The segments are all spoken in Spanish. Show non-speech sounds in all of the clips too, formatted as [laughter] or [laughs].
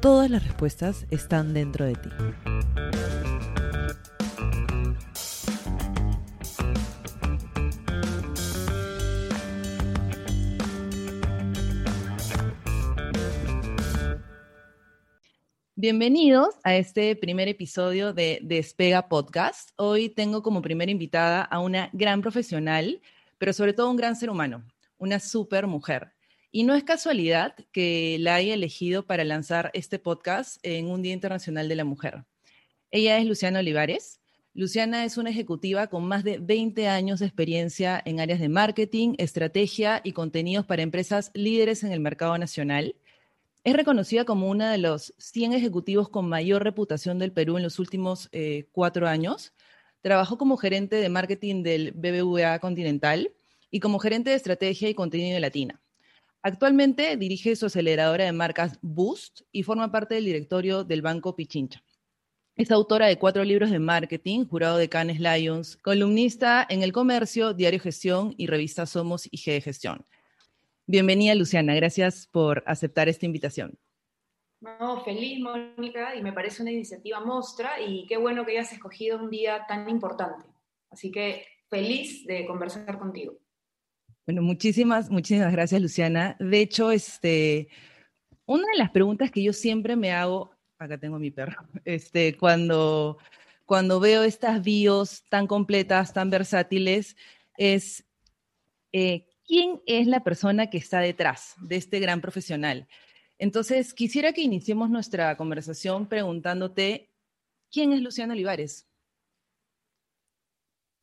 todas las respuestas están dentro de ti. Bienvenidos a este primer episodio de Despega Podcast. Hoy tengo como primera invitada a una gran profesional, pero sobre todo un gran ser humano, una super mujer. Y no es casualidad que la haya elegido para lanzar este podcast en un Día Internacional de la Mujer. Ella es Luciana Olivares. Luciana es una ejecutiva con más de 20 años de experiencia en áreas de marketing, estrategia y contenidos para empresas líderes en el mercado nacional. Es reconocida como una de los 100 ejecutivos con mayor reputación del Perú en los últimos eh, cuatro años. Trabajó como gerente de marketing del BBVA Continental y como gerente de estrategia y contenido de Latina. Actualmente dirige su aceleradora de marcas Boost y forma parte del directorio del Banco Pichincha. Es autora de cuatro libros de marketing, jurado de Cannes Lions, columnista en El Comercio, Diario Gestión y revista Somos y G de Gestión. Bienvenida, Luciana. Gracias por aceptar esta invitación. No, feliz, Mónica, y me parece una iniciativa mostra y qué bueno que hayas escogido un día tan importante. Así que feliz de conversar contigo. Bueno, muchísimas, muchísimas gracias, Luciana. De hecho, este, una de las preguntas que yo siempre me hago, acá tengo mi perro, [laughs] este, cuando, cuando veo estas bios tan completas, tan versátiles, es eh, quién es la persona que está detrás de este gran profesional. Entonces, quisiera que iniciemos nuestra conversación preguntándote, ¿quién es Luciana Olivares?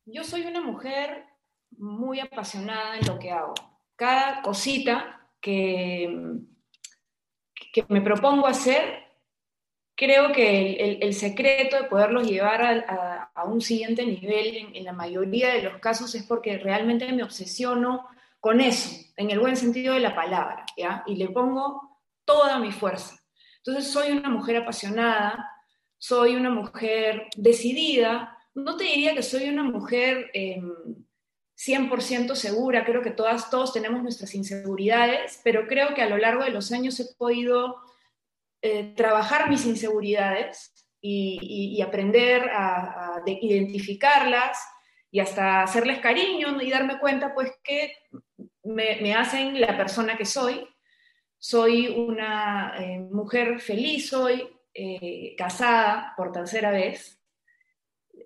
Yo soy una mujer muy apasionada en lo que hago. Cada cosita que, que me propongo hacer, creo que el, secreto de poderlos llevar a, un siguiente nivel en, en, la mayoría de los casos es porque realmente me obsesiono con eso, en el buen sentido de la palabra, ¿ya? Y le pongo toda mi fuerza. Entonces soy una mujer apasionada, soy una mujer decidida, no te diría que soy una mujer 100% em, segura, creo que todas, todos tenemos nuestras inseguridades, pero creo que a lo largo de los años he podido eh, trabajar mis inseguridades y, aprender a, a identificarlas y hasta hacerles cariño y darme cuenta pues que me, hacen la persona que soy. Soy una eh, mujer feliz hoy, eh, casada por tercera vez.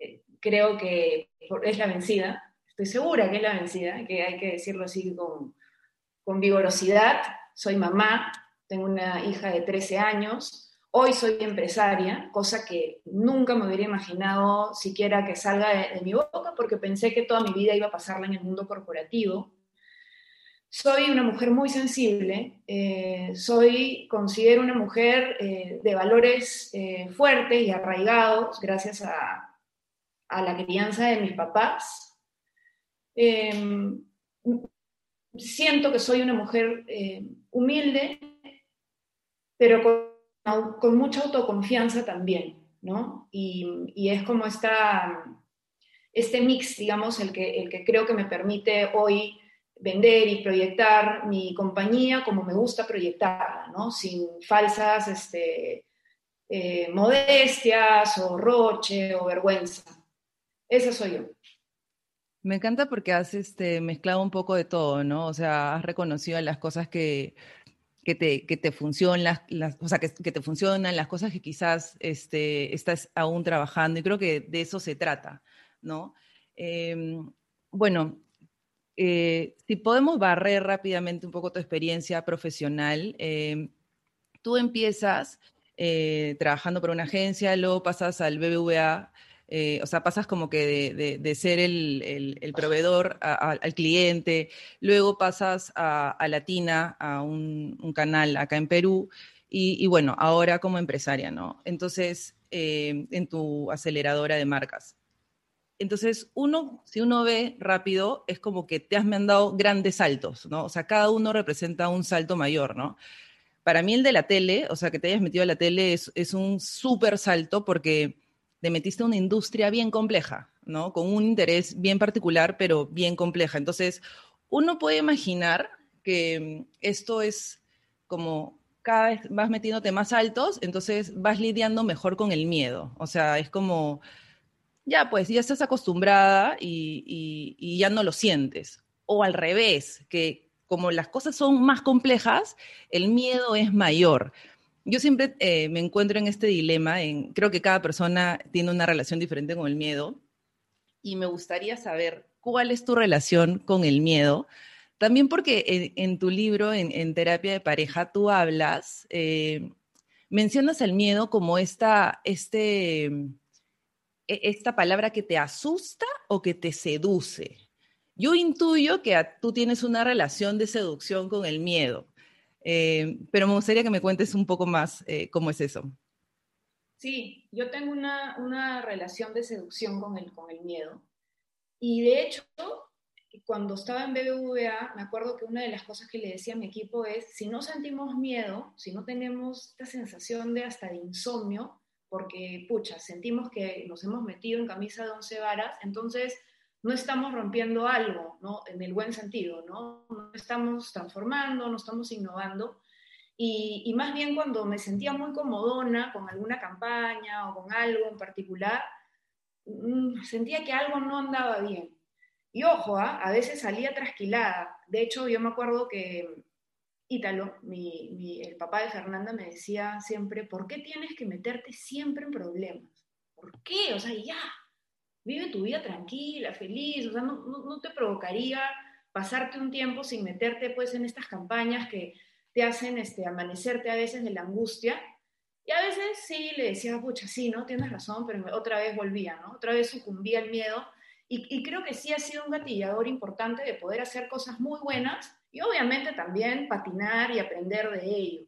Eh, creo que es la vencida. Estoy segura que es la vencida, que hay que decirlo así con, con vigorosidad. Soy mamá, tengo una hija de 13 años. Hoy soy empresaria, cosa que nunca me hubiera imaginado siquiera que salga de, mi boca, porque pensé que toda mi vida iba a pasarla en el mundo corporativo. Soy una mujer muy sensible, eh, soy, considero una mujer eh, de valores eh, fuertes y arraigados gracias a, a, la crianza de mis papás. Em, siento que soy una mujer humilde, pero con, mucha autoconfianza también, ¿no? Y, y es como esta, este mix, digamos, el que, el que creo que me permite hoy vender y proyectar mi compañía como me gusta proyectarla, ¿no? Sin falsas este, eh, modestias o roche o vergüenza. Esa soy yo. Me encanta porque has este, mezclado un poco de todo, ¿no? O sea, has reconocido las cosas que, que, te, que te funcionan, las, o sea, que, que, te funcionan, las cosas que quizás este, estás aún trabajando, y creo que de eso se trata, ¿no? Em, bueno, eh, si podemos barrer rápidamente un poco tu experiencia profesional, em, tú empiezas eh, trabajando para una agencia, luego pasas al BBVA, eh, o sea, pasas como que de, ser el, proveedor al cliente, luego pasas a, Latina, a un, canal acá en Perú, y, y, bueno, ahora como empresaria, ¿no? Entonces, eh, en tu aceleradora de marcas. Entonces, uno, si uno ve rápido, es como que te has mandado grandes saltos, ¿no? O sea, cada uno representa un salto mayor, ¿no? Para mí el de la tele, o sea, que te hayas metido a la tele es, es un súper salto porque te metiste a una industria bien compleja, ¿no? Con un interés bien particular, pero bien compleja. Entonces, uno puede imaginar que mm, esto es como cada vez vas metiéndote más altos, entonces vas lidiando mejor con el miedo. O sea, es como, ya pues, ya estás acostumbrada y, ya no lo sientes. O al revés, que como las cosas son más complejas, el miedo es mayor. Yo siempre eh, me encuentro en este dilema, creo que cada persona tiene una relación diferente con el miedo, y me gustaría saber cuál es tu relación con el miedo también porque en, tu libro, en, Terapia de Pareja, tú hablas, eh, mencionas el miedo como esta, este, e, esta palabra que te asusta o que te seduce. Yo intuyo que tú tienes una relación de seducción con el miedo, eh, pero me gustaría que me cuentes un poco más eh, cómo es eso. Sí, yo tengo una, una relación de seducción con el, con el miedo. Y de hecho, cuando estaba en BBVA, me acuerdo que una de las cosas que le decía a mi equipo es, si no sentimos miedo, si no tenemos esta sensación de hasta de insomnio, porque, pucha, sentimos que nos hemos metido en camisa de once varas, entonces no estamos rompiendo algo, ¿no? En el buen sentido, ¿no? No estamos transformando, no estamos innovando. Y, y más bien cuando me sentía muy comodona con alguna campaña o con algo en particular, mm, sentía que algo no andaba bien. Y ojo, ¿ah? a veces salía trasquilada. De hecho, yo me acuerdo que Ítalo, el papá de Fernanda, me decía siempre, ¿por qué tienes que meterte siempre en problemas? ¿Por qué? O sea, ya, vive tu vida tranquila, feliz, o sea, no, te provocaría pasarte un tiempo sin meterte pues en estas campañas que te hacen este, amanecerte a veces de la angustia. Y a veces sí le decía, pucha, sí, ¿no? Tienes razón, pero otra vez volvía, ¿no? Otra vez sucumbía el miedo y, creo que sí ha sido un gatillador importante de poder hacer cosas muy buenas y obviamente también patinar y aprender de ello.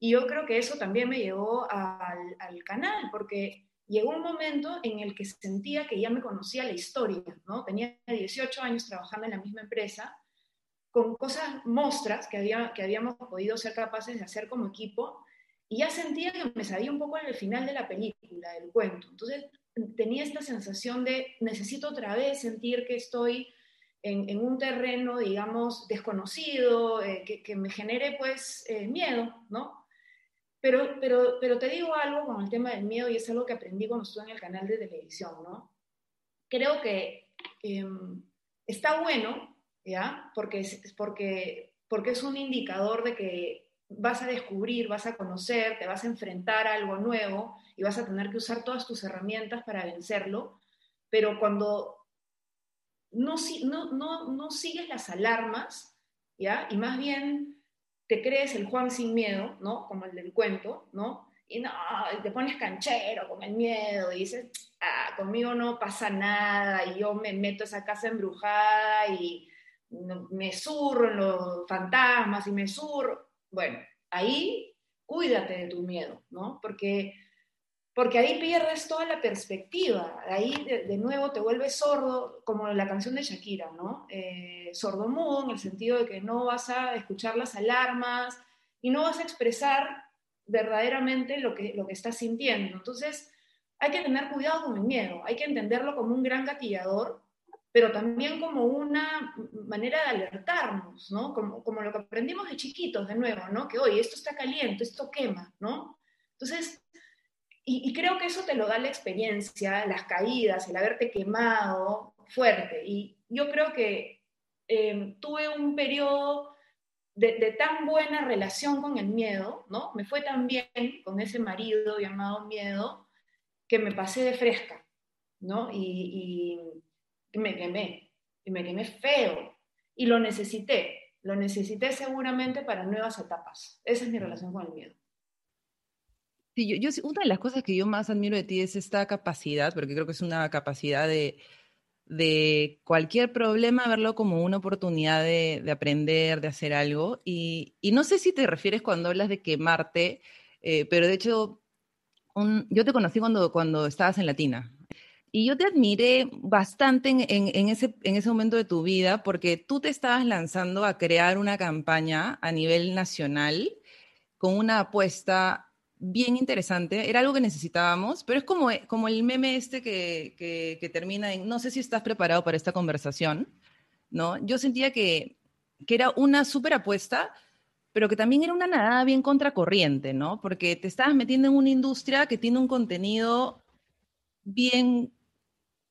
Y yo creo que eso también me llevó al, al, canal, porque llegó un momento en el que sentía que ya me conocía la historia, ¿no? Tenía 18 años trabajando en la misma empresa, con cosas mostras que, había, que habíamos podido ser capaces de hacer como equipo, y ya sentía que me sabía un poco en el final de la película, del cuento. Entonces, tenía esta sensación de necesito otra vez sentir que estoy en, un terreno, digamos, desconocido, eh, que, me genere pues eh, miedo, ¿no? Pero, pero, pero te digo algo con el tema del miedo y es algo que aprendí cuando estuve en el canal de televisión, ¿no? Creo que em, está bueno, ¿ya? Porque es, porque, porque es un indicador de que vas a descubrir, vas a conocer, te vas a enfrentar a algo nuevo y vas a tener que usar todas tus herramientas para vencerlo, pero cuando no, no, no, sigues las alarmas, ¿ya? Y más bien te crees el Juan sin miedo, ¿no? Como el del cuento, ¿no? Y no, te pones canchero con el miedo y dices, ah, conmigo no pasa nada y yo me meto a esa casa embrujada y me zurro en los fantasmas y me zurro. Bueno, ahí cuídate de tu miedo, ¿no? Porque, porque ahí pierdes toda la perspectiva, ahí de, nuevo te vuelves sordo, como la canción de Shakira, ¿no? Eh, sordo mudo en el sentido de que no vas a escuchar las alarmas y no vas a expresar verdaderamente lo que, lo que estás sintiendo. Entonces, hay que tener cuidado con el miedo, hay que entenderlo como un gran gatillador pero también como una manera de alertarnos, ¿no? Como, como lo que aprendimos de chiquitos, de nuevo, ¿no? Que, oye, esto está caliente, esto quema, ¿no? Entonces, y, creo que eso te lo da la experiencia, las caídas, el haberte quemado fuerte. Y yo creo que em, tuve un periodo de, de, tan buena relación con el miedo, ¿no? Me fue tan bien con ese marido llamado miedo, que me pasé de fresca, ¿no? y, y y me quemé, y me quemé feo, y lo necesité, lo necesité seguramente para nuevas etapas. Esa es mi relación con el miedo. Sí, yo, una de las cosas que yo más admiro de ti es esta capacidad, porque creo que es una capacidad de, de cualquier problema verlo como una oportunidad de, de aprender, de hacer algo. Y, y, no sé si te refieres cuando hablas de quemarte, eh, pero de hecho yo te conocí cuando, cuando estabas en Latina. Y yo te admiré bastante en, en, ese, en ese momento de tu vida porque tú te estabas lanzando a crear una campaña a nivel nacional con una apuesta bien interesante. Era algo que necesitábamos, pero es como, como el meme este que, que, termina en, no sé si estás preparado para esta conversación, ¿no? Yo sentía que, que era una súper apuesta, pero que también era una nadada bien contracorriente, ¿no? Porque te estabas metiendo en una industria que tiene un contenido bien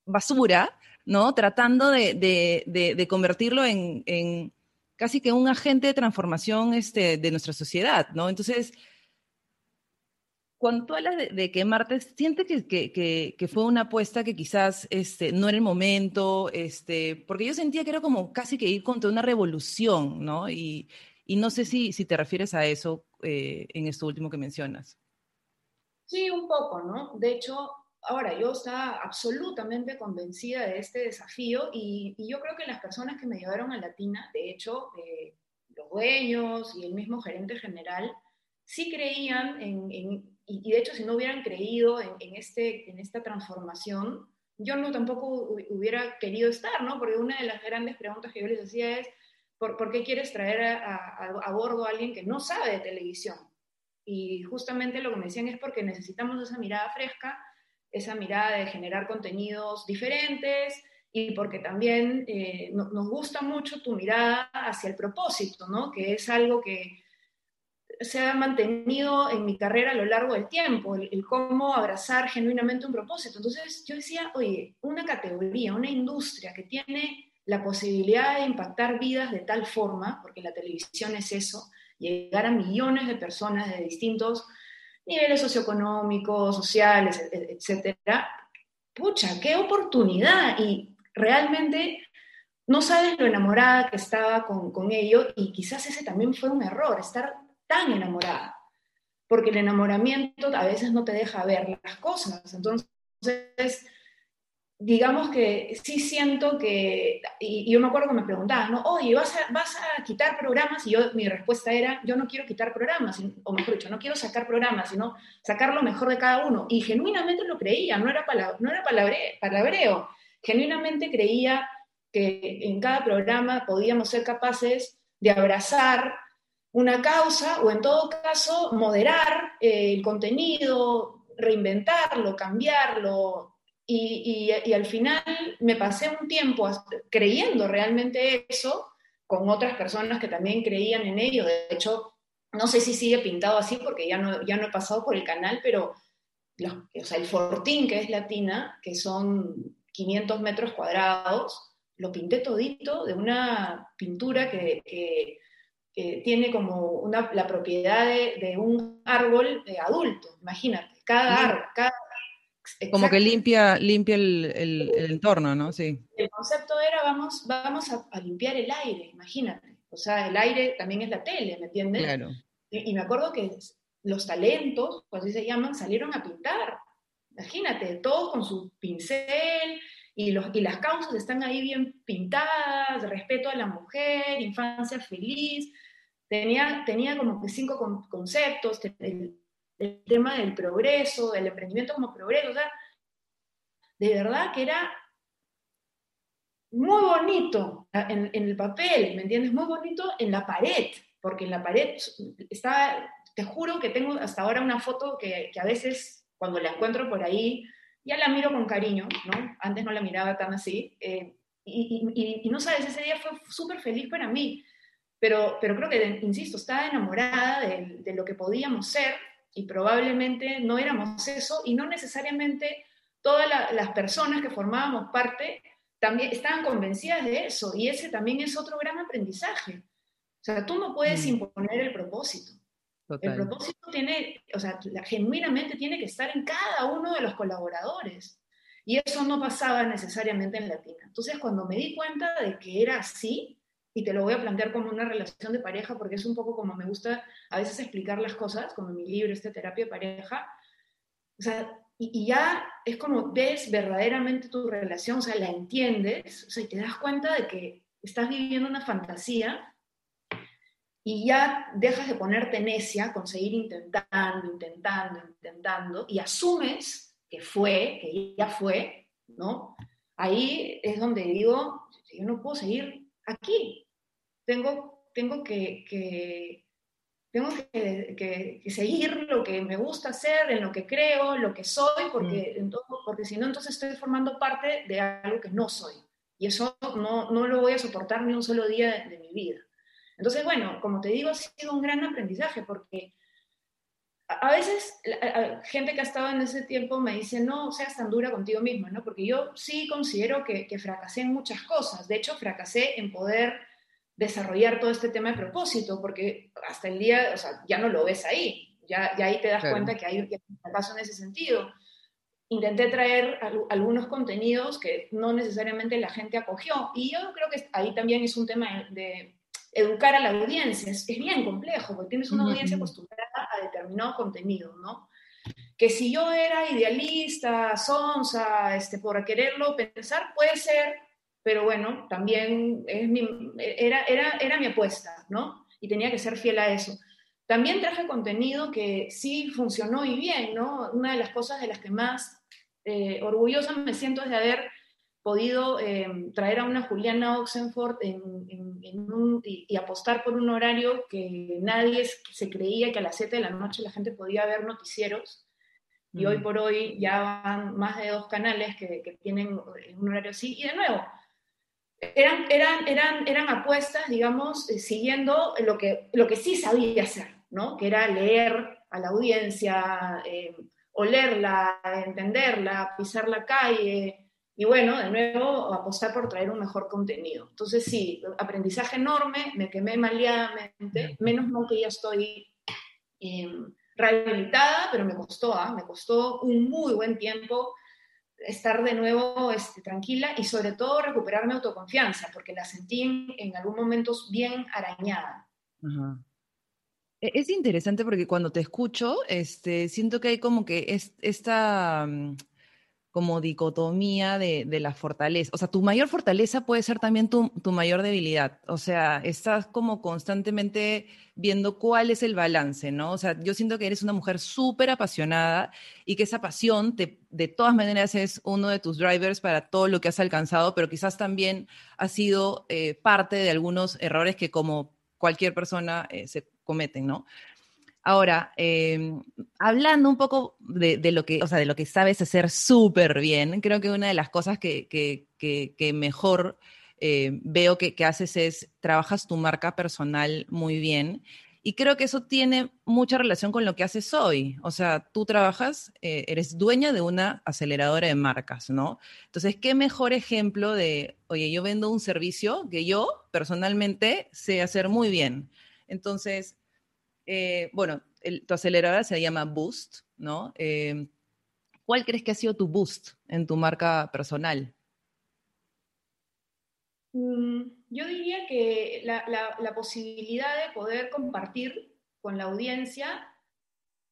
basura, ¿no? Tratando de, de, de, convertirlo en, en, casi que un agente de transformación este, de nuestra sociedad, ¿no? Entonces, cuando tú hablas de, de quemarte, ¿sientes que, que, que, fue una apuesta que quizás este, no era el momento? Este, porque yo sentía que era como casi que ir contra una revolución, ¿no? Y, y no sé si, si te refieres a eso eh, en esto último que mencionas. Sí, un poco, ¿no? De hecho, ahora yo estaba absolutamente convencida de este desafío y, y yo creo que las personas que me llevaron a Latina, de hecho, eh, los dueños y el mismo gerente general, sí creían en, en y, de hecho si no hubieran creído en, en, este, en esta transformación, yo no tampoco hubiera querido estar, ¿no? Porque una de las grandes preguntas que yo les hacía es, ¿por, ¿por qué quieres traer a, a, a, bordo a alguien que no sabe de televisión? Y justamente lo que me decían es porque necesitamos esa mirada fresca, esa mirada de generar contenidos diferentes y porque también eh, no, nos gusta mucho tu mirada hacia el propósito, ¿no? Que es algo que se ha mantenido en mi carrera a lo largo del tiempo, el, cómo abrazar genuinamente un propósito. Entonces yo decía, oye, una categoría, una industria que tiene la posibilidad de impactar vidas de tal forma, porque la televisión es eso, llegar a millones de personas de distintos niveles socioeconómicos, sociales, etcétera, pucha, qué oportunidad. Y realmente no sabes lo enamorada que estaba con, con ello y quizás ese también fue un error, estar enamorada, porque el enamoramiento a veces no te deja ver las cosas. Entonces, digamos que sí siento que, y, y yo me acuerdo que me preguntaban, ¿no? Oye, ¿vas a, ¿vas a quitar programas? Y yo, mi respuesta era, yo no quiero quitar programas, o mejor dicho, no quiero sacar programas, sino sacar lo mejor de cada uno. Y genuinamente lo creía, no era, palab no era palabre palabreo, genuinamente creía que en cada programa podíamos ser capaces de abrazar una causa o en todo caso moderar eh, el contenido, reinventarlo, cambiarlo. Y, al final me pasé un tiempo creyendo realmente eso con otras personas que también creían en ello. De hecho, no sé si sigue pintado así porque ya no, ya no he pasado por el canal, pero los, o sea, el Fortín, que es latina, que son 500 metros cuadrados, lo pinté todito de una pintura que que tiene como una, la propiedad de, de un árbol de adulto, imagínate, cada árbol, cada... Como que limpia, limpia el, el, el, entorno, ¿no? Sí. El concepto era vamos, vamos a, a, limpiar el aire, imagínate. O sea, el aire también es la tele, ¿me entiendes? Claro. Y, y me acuerdo que los talentos, pues así se llaman, salieron a pintar. Imagínate, todos con su pincel, y, los, y, las causas están ahí bien pintadas, respeto a la mujer, infancia feliz, tenía, tenía como que cinco con, conceptos, el, el, tema del progreso, del emprendimiento como progreso, o sea, de verdad que era muy bonito en, en, el papel, ¿me entiendes? Muy bonito en la pared, porque en la pared está, te juro que tengo hasta ahora una foto que, que a veces cuando la encuentro por ahí, ya la miro con cariño, ¿no? Antes no la miraba tan así. Eh, y, y, y, no sabes, ese día fue súper feliz para mí, pero, pero creo que, insisto, estaba enamorada de, de, lo que podíamos ser y probablemente no éramos eso y no necesariamente todas la, las personas que formábamos parte también estaban convencidas de eso y ese también es otro gran aprendizaje. O sea, tú no puedes mm. imponer el propósito. Total. El propósito tiene, o sea, genuinamente tiene que estar en cada uno de los colaboradores. Y eso no pasaba necesariamente en Latina. Entonces, cuando me di cuenta de que era así, y te lo voy a plantear como una relación de pareja, porque es un poco como me gusta a veces explicar las cosas, como en mi libro, este terapia de pareja, o sea, y, y, ya es como ves verdaderamente tu relación, o sea, la entiendes, o sea, y te das cuenta de que estás viviendo una fantasía y ya dejas de ponerte necia con seguir intentando, intentando, intentando, y asumes que fue, que ya fue, ¿no? Ahí es donde digo, yo no puedo seguir aquí. Tengo, tengo que, que tengo que, que, seguir lo que me gusta hacer, en lo que creo, lo que soy, porque, mm. porque si no, entonces estoy formando parte de algo que no soy. Y eso no, no lo voy a soportar ni un solo día de, mi vida. Entonces, bueno, como te digo, ha sido un gran aprendizaje porque a, veces gente que ha estado en ese tiempo me dice, no seas tan dura contigo misma, ¿no? Porque yo sí considero que, que fracasé en muchas cosas. De hecho, fracasé en poder desarrollar todo este tema de propósito, porque hasta el día, o sea, ya no lo ves ahí, ya, ya ahí te das cuenta que hay un paso en ese sentido. Intenté traer algunos contenidos que no necesariamente la gente acogió, y yo creo que ahí también es un tema de educar a la audiencia, es, bien complejo, porque tienes una audiencia acostumbrada a determinado contenido, ¿no? Que si yo era idealista, sonsa, este, por quererlo pensar, puede ser, pero bueno, también es era, era, era mi apuesta, ¿no? Y tenía que ser fiel a eso. También traje contenido que sí funcionó y bien, ¿no? Una de las cosas de las que más eh, orgullosa me siento es de haber podido eh, traer a una Juliana Oxenford y, apostar por un horario que nadie se creía que a las 7 de la noche la gente podía ver noticieros. Y hoy mm. por hoy ya van más de dos canales que, que tienen un horario así. Y de nuevo, eran, eran, eran, eran apuestas, digamos, eh, siguiendo lo que, lo que sí sabía hacer, ¿no? Que era leer a la audiencia, eh, olerla, entenderla, pisar la calle, y bueno, de nuevo, apostar por traer un mejor contenido. Entonces, sí, aprendizaje enorme, me quemé maleadamente, menos mal que ya estoy em, rehabilitada, pero me costó, ¿ah? me costó un muy buen tiempo estar de nuevo este, tranquila y sobre todo recuperar mi autoconfianza, porque la sentí en, algún momento bien arañada. E, es interesante porque cuando te escucho, este, siento que hay como que es, esta mm, como dicotomía de, de, la fortaleza. O sea, tu mayor fortaleza puede ser también tu, tu, mayor debilidad. O sea, estás como constantemente viendo cuál es el balance, ¿no? O sea, yo siento que eres una mujer súper apasionada y que esa pasión te, de todas maneras es uno de tus drivers para todo lo que has alcanzado, pero quizás también ha sido eh, parte de algunos errores que como cualquier persona eh, se cometen, ¿no? Ahora, em, hablando un poco de, lo que, o sea, de lo que sabes hacer súper bien, creo que una de las cosas que, que, mejor eh, veo que, haces es, trabajas tu marca personal muy bien. Y creo que eso tiene mucha relación con lo que haces hoy. O sea, tú trabajas, eh, eres dueña de una aceleradora de marcas, ¿no? Entonces, ¿qué mejor ejemplo de, oye, yo vendo un servicio que yo personalmente sé hacer muy bien? Entonces, eh, bueno, tu aceleradora se llama Boost, ¿no? Eh, ¿Cuál crees que ha sido tu boost en tu marca personal? Mm, yo diría que la, posibilidad de poder compartir con la audiencia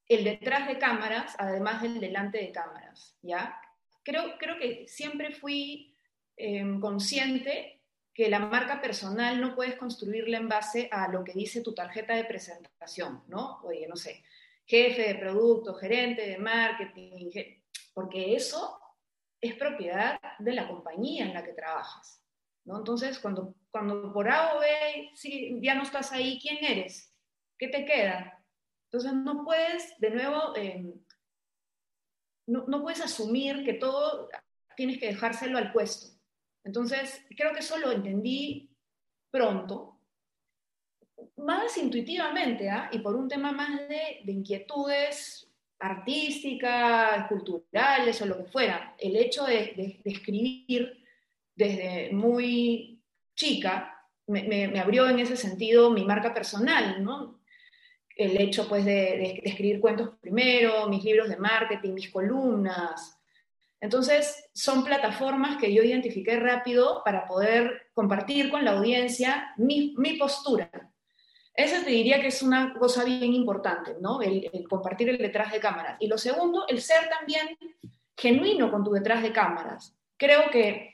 el detrás de cámaras, además del delante de cámaras, ¿ya? Creo, creo que siempre fui em, consciente que la marca personal no puedes construirla en base a lo que dice tu tarjeta de presentación, ¿no? Oye, no sé, jefe de producto, gerente de marketing, porque eso es propiedad de la compañía en la que trabajas, ¿no? Entonces, cuando, cuando por A o B si ya no estás ahí, ¿quién eres? ¿Qué te queda? Entonces, no puedes, de nuevo, em, no, no puedes asumir que todo tienes que dejárselo al puesto. Entonces, creo que eso lo entendí pronto, más intuitivamente, ¿ah? y por un tema más de, inquietudes artísticas, culturales o lo que fuera. El hecho de, escribir desde muy chica me, abrió en ese sentido mi marca personal, ¿no? El hecho, pues, de escribir cuentos primero, mis libros de marketing, mis columnas, entonces, son plataformas que yo identifiqué rápido para poder compartir con la audiencia mi, postura. Esa te diría que es una cosa bien importante, ¿no? El, compartir el detrás de cámaras. Y lo segundo, el ser también genuino con tu detrás de cámaras. Creo que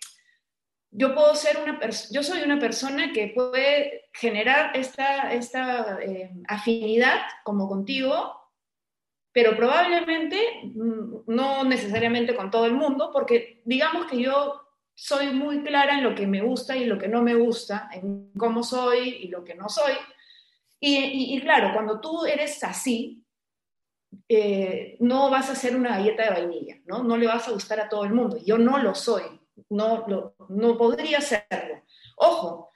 yo puedo ser una yo soy una persona que puede generar esta, esta eh, afinidad como contigo, pero probablemente mm, no necesariamente con todo el mundo, porque digamos que yo soy muy clara en lo que me gusta y lo que no me gusta, en cómo soy y lo que no soy. Y, claro, cuando tú eres así, eh, no vas a hacer una galleta de vainilla, ¿no? No le vas a gustar a todo el mundo. Yo no lo soy no, no podría serlo. Ojo,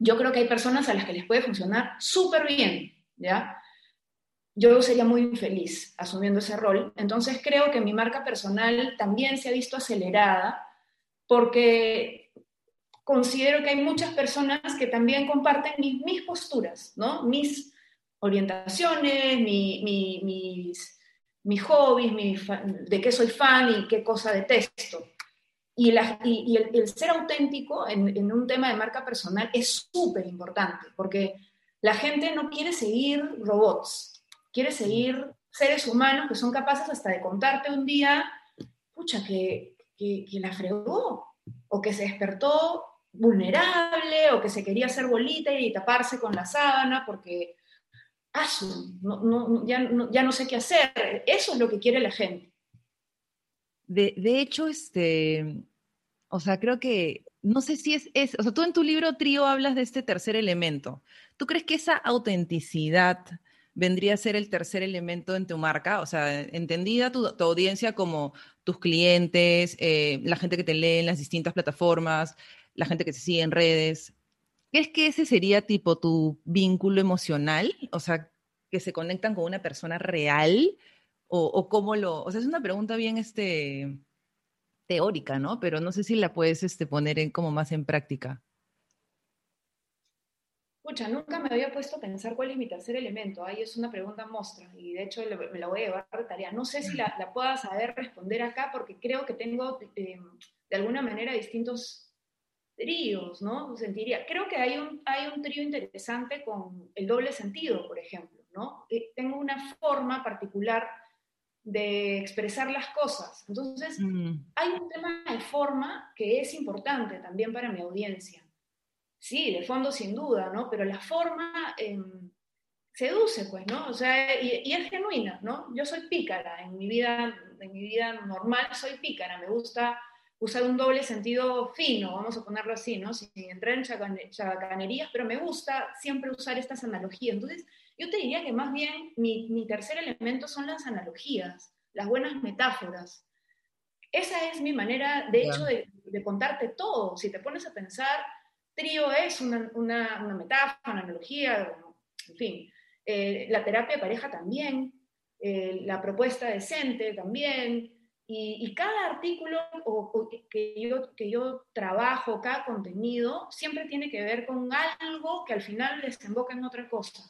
yo creo que hay personas a las que les puede funcionar súper bien, ¿ya? Yo sería muy infeliz asumiendo ese rol. Entonces creo que mi marca personal también se ha visto acelerada porque considero que hay muchas personas que también comparten mis, posturas, ¿no? Mis orientaciones, mis, mis hobbies, de qué soy fan y qué cosa detesto. Y, el, ser auténtico en, un tema de marca personal es súper importante, porque la gente no quiere seguir robots, quiere seguir seres humanos que son capaces hasta de contarte un día, pucha, que, que, la fregó, o que se despertó vulnerable, o que se quería hacer bolita y taparse con la sábana porque, ah, ya, ya no sé qué hacer. Eso es lo que quiere la gente. De, hecho, este, o sea, creo que, no sé si es, es, o sea, tú en tu libro Trío hablas de este tercer elemento. ¿Tú crees que esa autenticidad vendría a ser el tercer elemento en tu marca? O sea, entendida tu, audiencia como tus clientes, eh, la gente que te lee en las distintas plataformas, la gente que te sigue en redes. ¿Crees que ese sería tipo tu vínculo emocional? O sea, que se conectan con una persona real o, cómo lo, o sea, es una pregunta bien este, teórica, ¿no? Pero no sé si la puedes este, poner en, como más en práctica. Escucha, nunca me había puesto a pensar cuál es mi tercer elemento. Ahí es una pregunta mostra y de hecho me la voy a llevar de tarea. No sé si la, la pueda saber responder acá porque creo que tengo eh, de alguna manera distintos tríos, ¿no? Sentiría. Creo que hay un, hay un trío interesante con el doble sentido, por ejemplo, ¿no? Eh, tengo una forma particular de expresar las cosas. Entonces, mm. hay un tema de forma que es importante también para mi audiencia. Sí, de fondo sin duda, ¿no? Pero la forma em, seduce, pues, ¿no? O sea, y, es genuina, ¿no? Yo soy pícara, en mi vida, en mi vida normal soy pícara, me gusta usar un doble sentido fino, vamos a ponerlo así, ¿no? Sin entrar en chabacanerías, pero me gusta siempre usar estas analogías. Entonces, yo te diría que más bien mi, tercer elemento son las analogías, las buenas metáforas. Esa es mi manera, de hecho, de, contarte todo. Si te pones a pensar, trío es una, metáfora, una analogía, en fin. Eh, la terapia de pareja también, eh, la propuesta decente también, y, cada artículo que, yo, que yo trabajo, cada contenido, siempre tiene que ver con algo que al final desemboca en otra cosa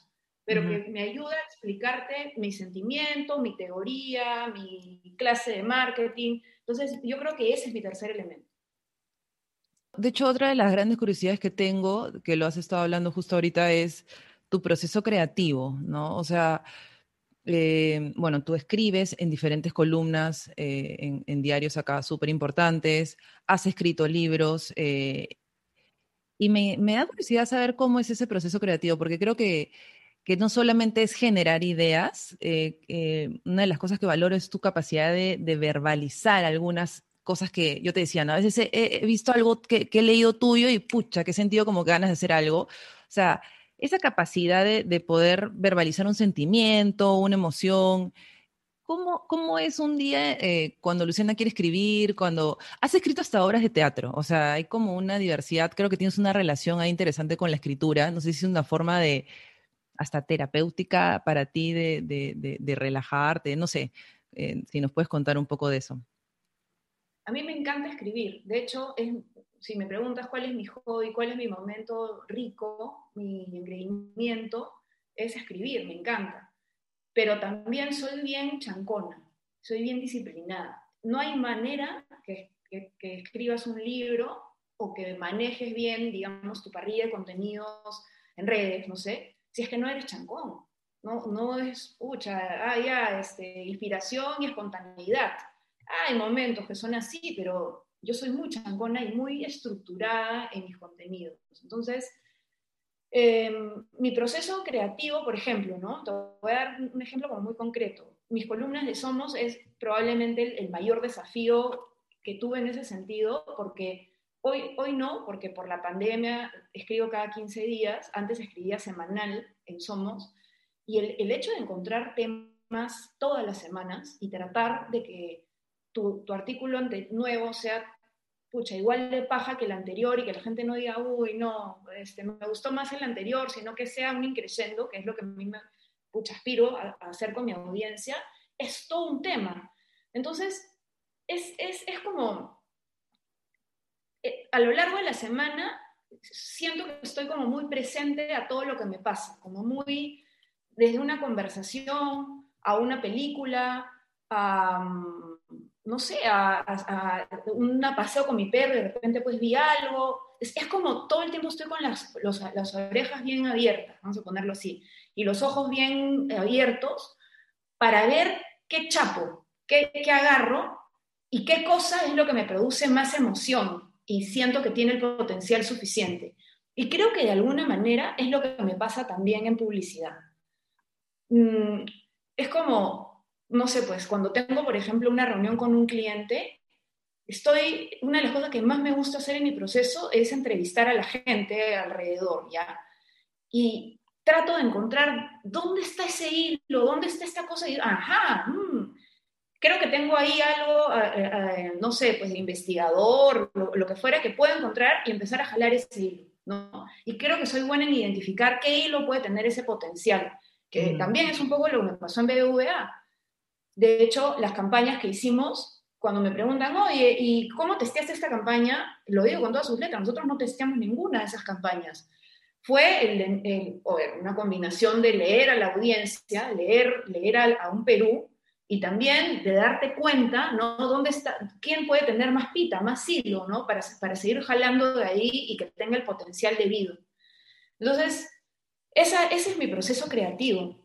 pero que me ayuda a explicarte mi sentimiento, mi teoría, mi clase de marketing. Entonces, yo creo que ese es mi tercer elemento. De hecho, otra de las grandes curiosidades que tengo, que lo has estado hablando justo ahorita, es tu proceso creativo, ¿no? O sea, eh, bueno, tú escribes en diferentes columnas, eh, en, diarios acá súper importantes, has escrito libros, eh, y me, da curiosidad saber cómo es ese proceso creativo, porque creo que que no solamente es generar ideas, eh, eh, una de las cosas que valoro es tu capacidad de, verbalizar algunas cosas que yo te decía, ¿no? A veces he, visto algo que, he leído tuyo y pucha, que he sentido como ganas de hacer algo. O sea, esa capacidad de, poder verbalizar un sentimiento, una emoción. ¿Cómo, cómo es un día eh, cuando Luciana quiere escribir, cuando has escrito hasta obras de teatro? O sea, hay como una diversidad, creo que tienes una relación ahí interesante con la escritura. No sé si es una forma de, hasta terapéutica para ti de, relajarte? No sé, eh, si nos puedes contar un poco de eso. A mí me encanta escribir. De hecho, si me preguntas cuál es mi hobby, cuál es mi momento rico, mi engreimiento, es escribir, me encanta. Pero también soy bien chancona, soy bien disciplinada. No hay manera que, que escribas un libro o que manejes bien, digamos, tu parrilla de contenidos en redes, no sé, si es que no eres chancón. No, no es, pucha, ah, ya, este, inspiración y espontaneidad. Hay momentos que son así, pero yo soy muy chancona y muy estructurada en mis contenidos. Entonces, em, mi proceso creativo, por ejemplo, ¿no? Te voy a dar un ejemplo como muy concreto. Mis columnas de Somos es probablemente el, mayor desafío que tuve en ese sentido, porque hoy, hoy no, porque por la pandemia escribo cada 15 días, antes escribía semanal en Somos, y el, el hecho de encontrar temas todas las semanas y tratar de que tu, artículo nuevo sea, pucha, igual de paja que el anterior y que la gente no diga, uy, no, este, me gustó más el anterior, sino que sea un increciendo, que es lo que a mí me, pucha, aspiro a, hacer con mi audiencia, es todo un tema. Entonces, es, es, es como, eh, a lo largo de la semana, siento que estoy como muy presente a todo lo que me pasa, como muy, desde una conversación a una película, a no sé, a, un paseo con mi perro y de repente pues vi algo. Es, como todo el tiempo estoy con las, las orejas bien abiertas, vamos a ponerlo así, y los ojos bien abiertos para ver qué chapo, qué, qué agarro y qué cosa es lo que me produce más emoción y siento que tiene el potencial suficiente. Y creo que de alguna manera es lo que me pasa también en publicidad. Mm, es como no sé, pues cuando tengo, por ejemplo, una reunión con un cliente, estoy, una de las cosas que más me gusta hacer en mi proceso es entrevistar a la gente alrededor, ¿ya? Y trato de encontrar dónde está ese hilo, dónde está esta cosa, y ajá, mm, creo que tengo ahí algo, eh, eh, no sé, pues de investigador, lo, que fuera, que puedo encontrar y empezar a jalar ese hilo, ¿no? Y creo que soy buena en identificar qué hilo puede tener ese potencial, que mm. también es un poco lo que me pasó en BBVA de hecho, las campañas que hicimos, cuando me preguntan, oye, ¿y cómo testeaste esta campaña? Lo digo con todas sus letras, nosotros no testeamos ninguna de esas campañas. Fue una combinación de leer a la audiencia, leer, leer a, un Perú y también de darte cuenta, ¿no? ¿Dónde está, quién puede tener más pita, más hilo, ¿no? Para, para seguir jalando de ahí y que tenga el potencial debido. Entonces, esa, ese es mi proceso creativo.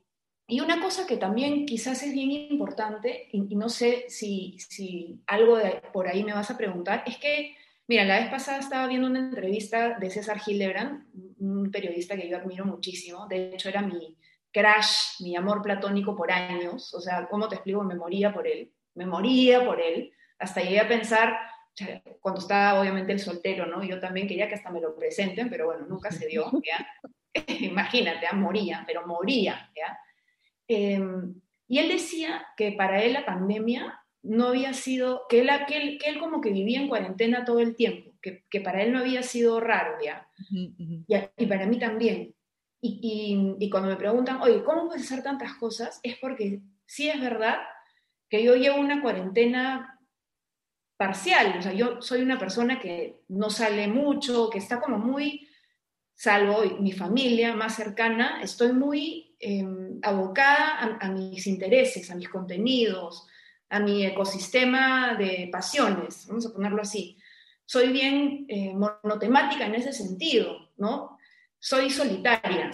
Y una cosa que también quizás es bien importante, y, no sé si, si algo de, por ahí me vas a preguntar, es que, mira, la vez pasada estaba viendo una entrevista de César Hildebrand, un periodista que yo admiro muchísimo, de hecho era mi crash, mi amor platónico por años, o sea, ¿cómo te explico? Me moría por él, me moría por él, hasta llegué a pensar, cuando estaba obviamente el soltero, ¿no? Yo también quería que hasta me lo presenten, pero bueno, nunca se dio, [laughs] ¿ya? [laughs] Imagínate, ¿ah? moría, pero moría, ¿ya? Em, y él decía que para él la pandemia no había sido, que él, que él, como que vivía en cuarentena todo el tiempo, que, que para él no había sido raro ya. y, para mí también. Y, y, cuando me preguntan, oye, ¿cómo puedes hacer tantas cosas? Es porque sí es verdad que yo llevo una cuarentena parcial, o sea, yo soy una persona que no sale mucho, que está como muy, salvo mi familia más cercana, estoy muy Em, abocada a, mis intereses, a mis contenidos, a mi ecosistema de pasiones, vamos a ponerlo así. Soy bien eh, monotemática en ese sentido, ¿no? Soy solitaria,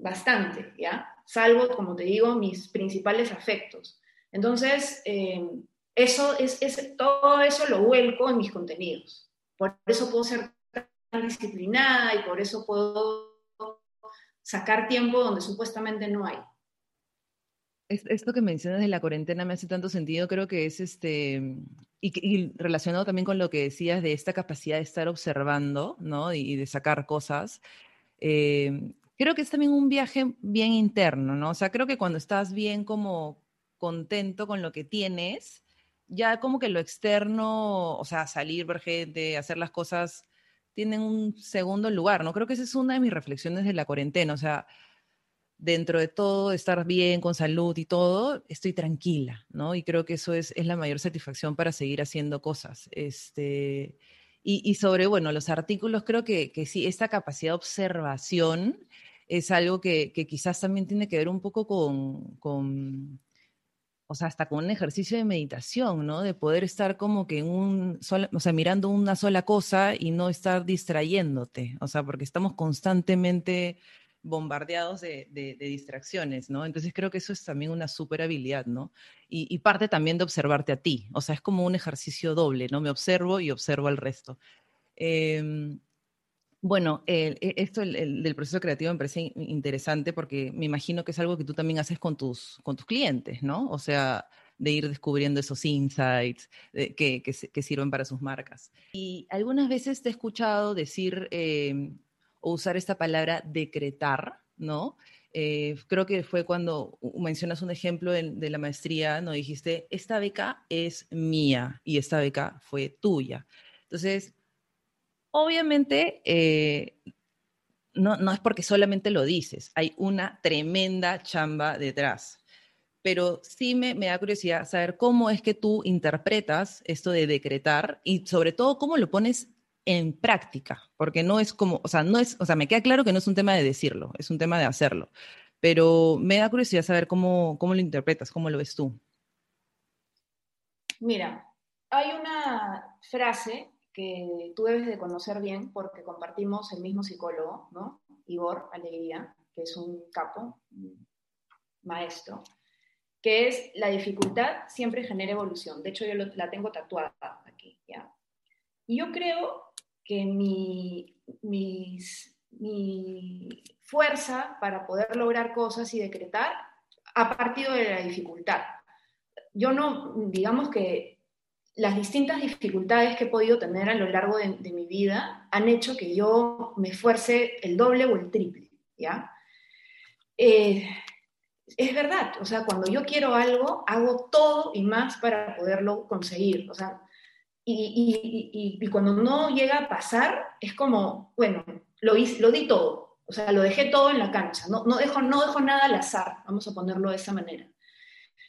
bastante, ¿ya? Salvo, como te digo, mis principales afectos. Entonces, em, eso es, es, todo eso lo vuelco en mis contenidos. Por eso puedo ser tan disciplinada y por eso puedo sacar tiempo donde supuestamente no hay. Esto que mencionas de la cuarentena me hace tanto sentido, creo que es este, y, relacionado también con lo que decías de esta capacidad de estar observando, ¿no? Y, de sacar cosas. Eh, creo que es también un viaje bien interno, ¿no? O sea, creo que cuando estás bien como contento con lo que tienes, ya como que lo externo, o sea, salir, ver gente, hacer las cosas tienen un segundo lugar, ¿no? Creo que esa es una de mis reflexiones de la cuarentena, o sea, dentro de todo, estar bien, con salud y todo, estoy tranquila, ¿no? Y creo que eso es, es la mayor satisfacción para seguir haciendo cosas. Este, y, sobre, bueno, los artículos, creo que, que sí, esta capacidad de observación es algo que, que, quizás también tiene que ver un poco con, con o sea, hasta con un ejercicio de meditación, ¿no? De poder estar como que en un, o sea, mirando una sola cosa y no estar distrayéndote, o sea, porque estamos constantemente bombardeados de, distracciones, ¿no? Entonces creo que eso es también una super habilidad, ¿no? Y, parte también de observarte a ti, o sea, es como un ejercicio doble, ¿no? Me observo y observo al resto. Em, bueno, e, esto del proceso creativo me parece interesante porque me imagino que es algo que tú también haces con tus, con tus clientes, ¿no? O sea, de ir descubriendo esos insights que, que, sirven para sus marcas. Y algunas veces te he escuchado decir em, o usar esta palabra decretar, ¿no? Eh, creo que fue cuando mencionas un ejemplo de, la maestría, ¿no? Dijiste, esta beca es mía y esta beca fue tuya. Entonces, obviamente, eh, no, no es porque solamente lo dices, hay una tremenda chamba detrás pero sí me, me, da curiosidad saber cómo es que tú interpretas esto de decretar y sobre todo cómo lo pones en práctica, porque no es como, o sea, no es, o sea, me queda claro que no es un tema de decirlo, es un tema de hacerlo, pero me da curiosidad saber cómo, cómo lo interpretas, cómo lo ves tú. Mira, hay una frase que tú debes de conocer bien porque compartimos el mismo psicólogo, ¿no? Igor Alegría, que es un capo, maestro, que es la dificultad siempre genera evolución. De hecho, yo la tengo tatuada aquí, ¿ya? Y yo creo que mi, mi fuerza para poder lograr cosas y decretar ha partido de la dificultad. Yo no, digamos que las distintas dificultades que he podido tener a lo largo de, mi vida han hecho que yo me esfuerce el doble o el triple, ¿ya? Eh, es verdad, o sea, cuando yo quiero algo, hago todo y más para poderlo conseguir, o sea, y, cuando no llega a pasar, es como, bueno, lo, lo di todo, o sea, lo dejé todo en la cancha, no, no, dejo, no dejo nada al azar, vamos a ponerlo de esa manera.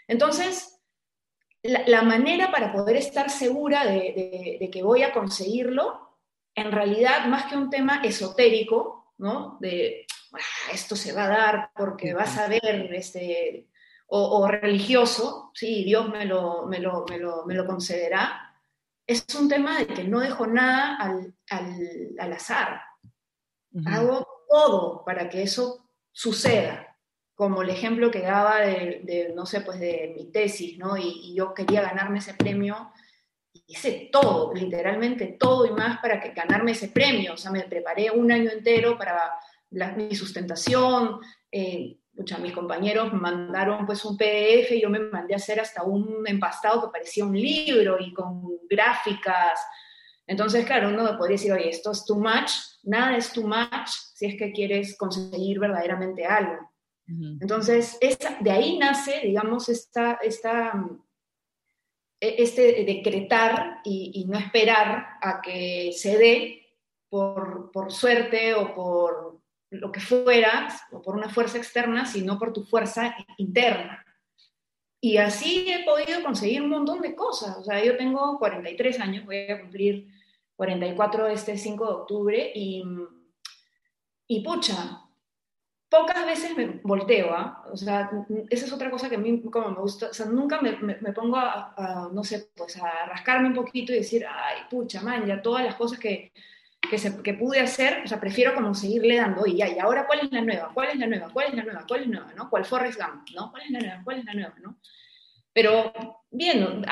Entonces, la, manera para poder estar segura de, de, que voy a conseguirlo, en realidad, más que un tema esotérico, ¿no? De, Ah, esto se va a dar porque vas a ver, este, o, religioso, sí, Dios me lo, me lo, me lo, me lo concederá, es un tema de que no dejo nada al, al, al azar. Hago todo para que eso suceda, como el ejemplo que daba de, de no sé, pues de mi tesis, ¿no? Y, y, yo quería ganarme ese premio, hice todo, literalmente todo y más para que ganarme ese premio, o sea, me preparé un año entero para mi sustentación, eh, mis compañeros me mandaron pues un PDF y yo me mandé a hacer hasta un empastado que parecía un libro y con gráficas. Entonces, claro, uno podría decir, oye, esto es too much, nada es too much si es que quieres conseguir verdaderamente algo. Entonces, de ahí nace, digamos, esta, esta, e, este decretar y, no esperar a que se dé por, por suerte o por, lo que fueras, o por una fuerza externa, sino por tu fuerza interna. Y así he podido conseguir un montón de cosas. O sea, yo tengo 43 años, voy a cumplir 44 este 5 de octubre, y, y pucha, pocas veces me volteo, ¿ah? O sea, esa es otra cosa que a mí como me gusta, o sea, nunca me, me, pongo a, no sé, pues a rascarme un poquito y decir, ay, pucha, man, ya todas las cosas que, que, se, que pude hacer, o sea, prefiero como seguirle dando, y ya, y ahora cuál es la nueva, cuál es la nueva, cuál es la nueva, cuál es la nueva, ¿no? ¿Cuál Forrest Gump, ¿no? ¿Cuál es la nueva, cuál es la nueva, ¿no? Pero bien,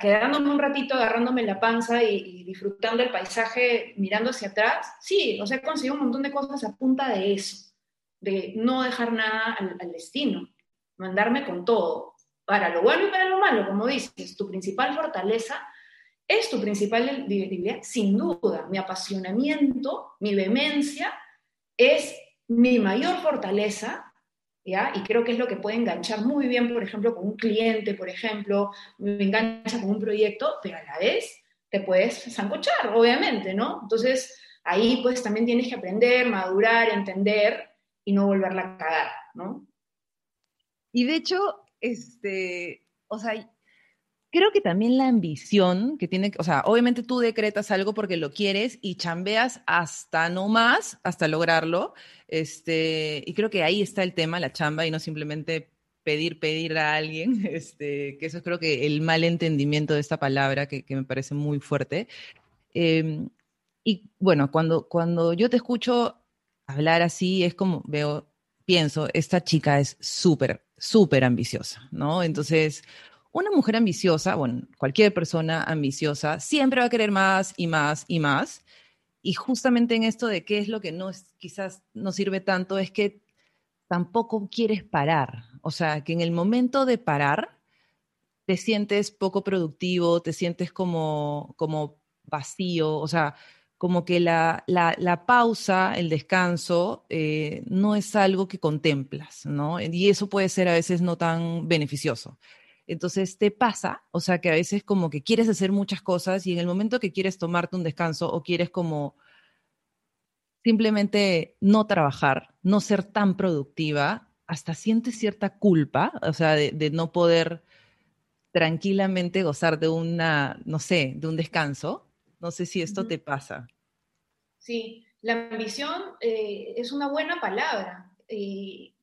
quedándome un ratito, agarrándome la panza y, disfrutando el paisaje, mirando hacia atrás, sí, o sea, he conseguido un montón de cosas a punta de eso, de no dejar nada al, destino, mandarme con todo, para lo bueno y para lo malo, como dices, tu principal fortaleza es tu principal debilidad, sin duda. Mi apasionamiento, mi vehemencia es mi mayor fortaleza, ¿ya? Y creo que es lo que puede enganchar muy bien, por ejemplo, con un cliente, por ejemplo, me engancha con un proyecto, pero a la vez te puedes zancochar, obviamente, ¿no? Entonces, ahí pues también tienes que aprender, madurar, entender y no volverla a cagar, ¿no? Y de hecho, este, o sea, creo que también la ambición que tiene, o sea, obviamente tú decretas algo porque lo quieres y chambeas hasta no más, hasta lograrlo. Este, y creo que ahí está el tema, la chamba, y no simplemente pedir, pedir a alguien, [laughs] este, que eso es creo que el mal entendimiento de esta palabra que, me parece muy fuerte. Em, y bueno, cuando, cuando yo te escucho hablar así, es como veo pienso, esta chica es súper, súper ambiciosa, ¿no? Entonces, una mujer ambiciosa, bueno, cualquier persona ambiciosa, siempre va a querer más y más y más. Y justamente en esto de qué es lo que no quizás no sirve tanto, es que tampoco quieres parar. O sea, que en el momento de parar, te sientes poco productivo, te sientes como, como vacío, o sea, como que la, la, pausa, el descanso, eh, no es algo que contemplas, ¿no? Y eso puede ser a veces no tan beneficioso. Entonces te pasa, o sea, que a veces como que quieres hacer muchas cosas y en el momento que quieres tomarte un descanso o quieres como simplemente no trabajar, no ser tan productiva, hasta sientes cierta culpa, o sea, de, de no poder tranquilamente gozar de una, no sé, de un descanso no sé si esto te pasa. Sí, la ambición eh, es una buena palabra y,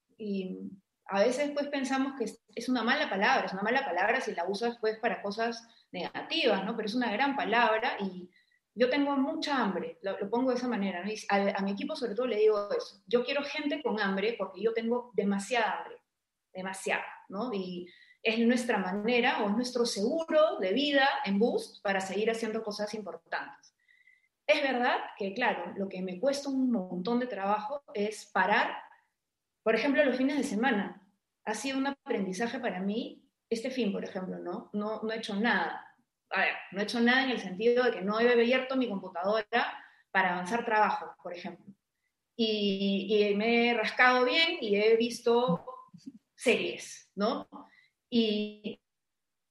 a veces pues pensamos que es, una mala palabra, es una mala palabra si la usas pues para cosas negativas, ¿no? Pero es una gran palabra y yo tengo mucha hambre, lo, pongo de esa manera, ¿no? a, a, mi equipo sobre todo le digo eso, yo quiero gente con hambre porque yo tengo demasiada hambre, demasiada, ¿no? Y es nuestra manera o es nuestro seguro de vida en Boost para seguir haciendo cosas importantes. Es verdad que, claro, lo que me cuesta un montón de trabajo es parar, por ejemplo, los fines de semana. Ha sido un aprendizaje para mí este fin, por ejemplo, ¿no? No, no he hecho nada. A ver, no he hecho nada en el sentido de que no he abierto mi computadora para avanzar trabajo, por ejemplo. Y, y me he rascado bien y he visto series, ¿no? Y,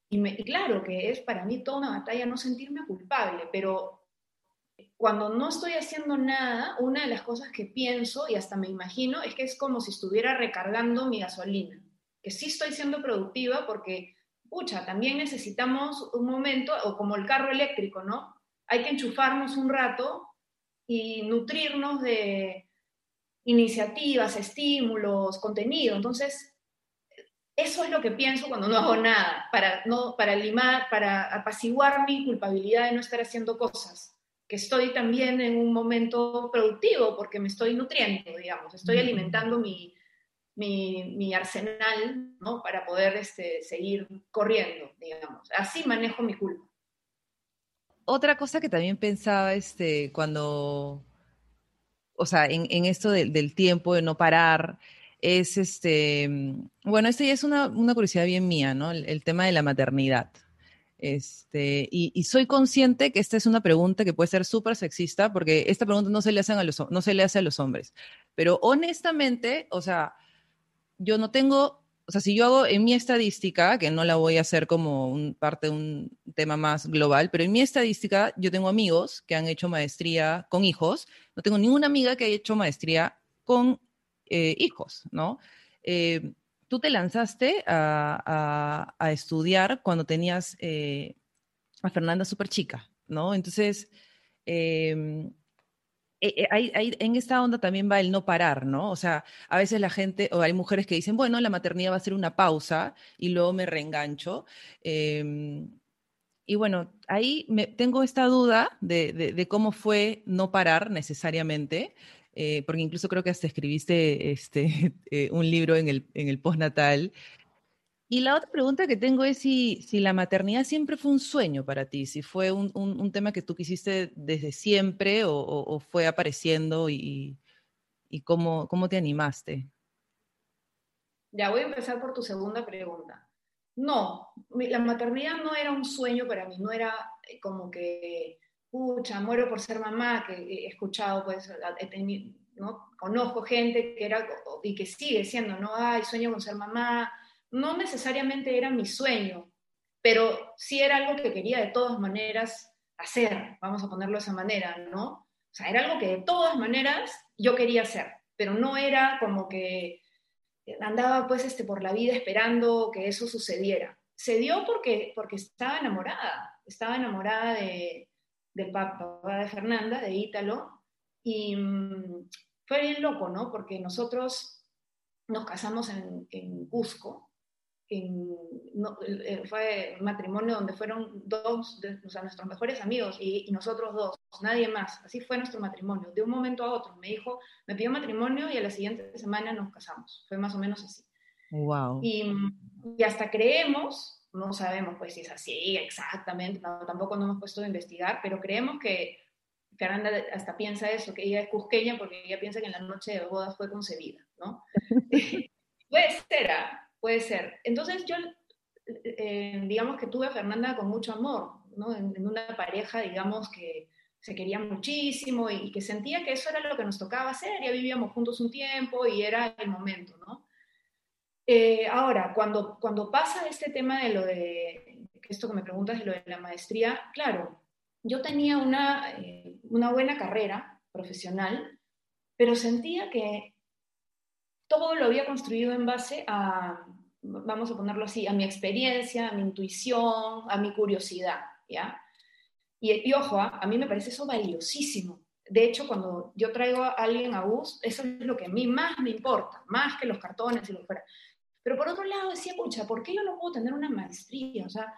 y, claro que es para mí toda una batalla no sentirme culpable, pero cuando no estoy haciendo nada, una de las cosas que pienso y hasta me imagino es que es como si estuviera recargando mi gasolina, que sí estoy siendo productiva porque, pucha, también necesitamos un momento, o como el carro eléctrico, ¿no? Hay que enchufarnos un rato y nutrirnos de iniciativas, estímulos, contenido. Entonces, eso es lo que pienso cuando no hago nada, para, no, para limar, para apaciguar mi culpabilidad de no estar haciendo cosas, que estoy también en un momento productivo porque me estoy nutriendo, digamos, estoy alimentando mi, mi, arsenal ¿no? para poder este, seguir corriendo, digamos. Así manejo mi culpa. Otra cosa que también pensaba este, cuando, o sea, en, en esto del tiempo, de no parar, es este, mm, bueno, esto ya es una, curiosidad bien mía, ¿no? El, tema de la maternidad. Este, y, soy consciente que esta es una pregunta que puede ser súper sexista, porque esta pregunta no se, le hacen a los, no se le hace a los hombres. Pero honestamente, o sea, yo no tengo, o sea, si yo hago en mi estadística, que no la voy a hacer como un, parte de un tema más global, pero en mi estadística yo tengo amigos que han hecho maestría con hijos, no tengo ninguna amiga que haya hecho maestría con eh, hijos, ¿no? Eh, tú te lanzaste a, estudiar cuando tenías eh, a Fernanda súper chica, ¿no? Entonces, em, en esta onda también va el no parar, ¿no? O sea, a veces la gente, o hay mujeres que dicen, bueno, la maternidad va a ser una pausa y luego me reengancho. Em, y bueno, ahí me, tengo esta duda de, cómo fue no parar necesariamente, eh, porque incluso creo que hasta escribiste este, [laughs] eh, un libro en el, en el postnatal. Y la otra pregunta que tengo es si, si la maternidad siempre fue un sueño para ti, si fue un, un, tema que tú quisiste desde siempre o, o, fue apareciendo y, y cómo, cómo te animaste. Ya voy a empezar por tu segunda pregunta. No, la maternidad no era un sueño para mí, no era eh, como que pucha, muero por ser mamá, que he escuchado, pues, ¿no? conozco gente que era, y que sigue siendo, ¿no? Ay, sueño con ser mamá. No necesariamente era mi sueño, pero sí era algo que quería de todas maneras hacer, vamos a ponerlo de esa manera, ¿no? O sea, era algo que de todas maneras yo quería hacer, pero no era como que andaba pues este, por la vida esperando que eso sucediera. Se dio porque, porque estaba enamorada, estaba enamorada de, del papá de Fernanda, de Ítalo, y mm, fue bien loco, ¿no? Porque nosotros nos casamos en, Cusco eh, fue un matrimonio donde fueron dos de o sea, nuestros mejores amigos y, nosotros dos, nadie más. Así fue nuestro matrimonio, de un momento a otro. Me dijo, me pidió matrimonio y a la siguiente semana nos casamos. Fue más o menos así. Wow. Y, y hasta creemos, no sabemos pues si es así exactamente, tampoco nos hemos puesto a investigar, pero creemos que Fernanda hasta piensa eso, que ella es cusqueña porque ella piensa que en la noche de bodas fue concebida, ¿no? [laughs] puede ser, ¿ah? puede ser. Entonces yo, eh, digamos que tuve a Fernanda con mucho amor, ¿no? En, una pareja, digamos, que se quería muchísimo y, que sentía que eso era lo que nos tocaba hacer, ya vivíamos juntos un tiempo y era el momento, ¿no? Eh, ahora, cuando, cuando pasa este tema de lo de, esto que me preguntas de lo de la maestría, claro, yo tenía una, eh, una buena carrera profesional, pero sentía que todo lo había construido en base a, vamos a ponerlo así, a mi experiencia, a mi intuición, a mi curiosidad, ¿ya? Y, ojo, ¿ah? a mí me parece eso valiosísimo. De hecho, cuando yo traigo a alguien a bus, eso es lo que a mí más me importa, más que los cartones y lo que fuera. Pero por otro lado decía, pucha, ¿por qué yo no puedo tener una maestría? O sea,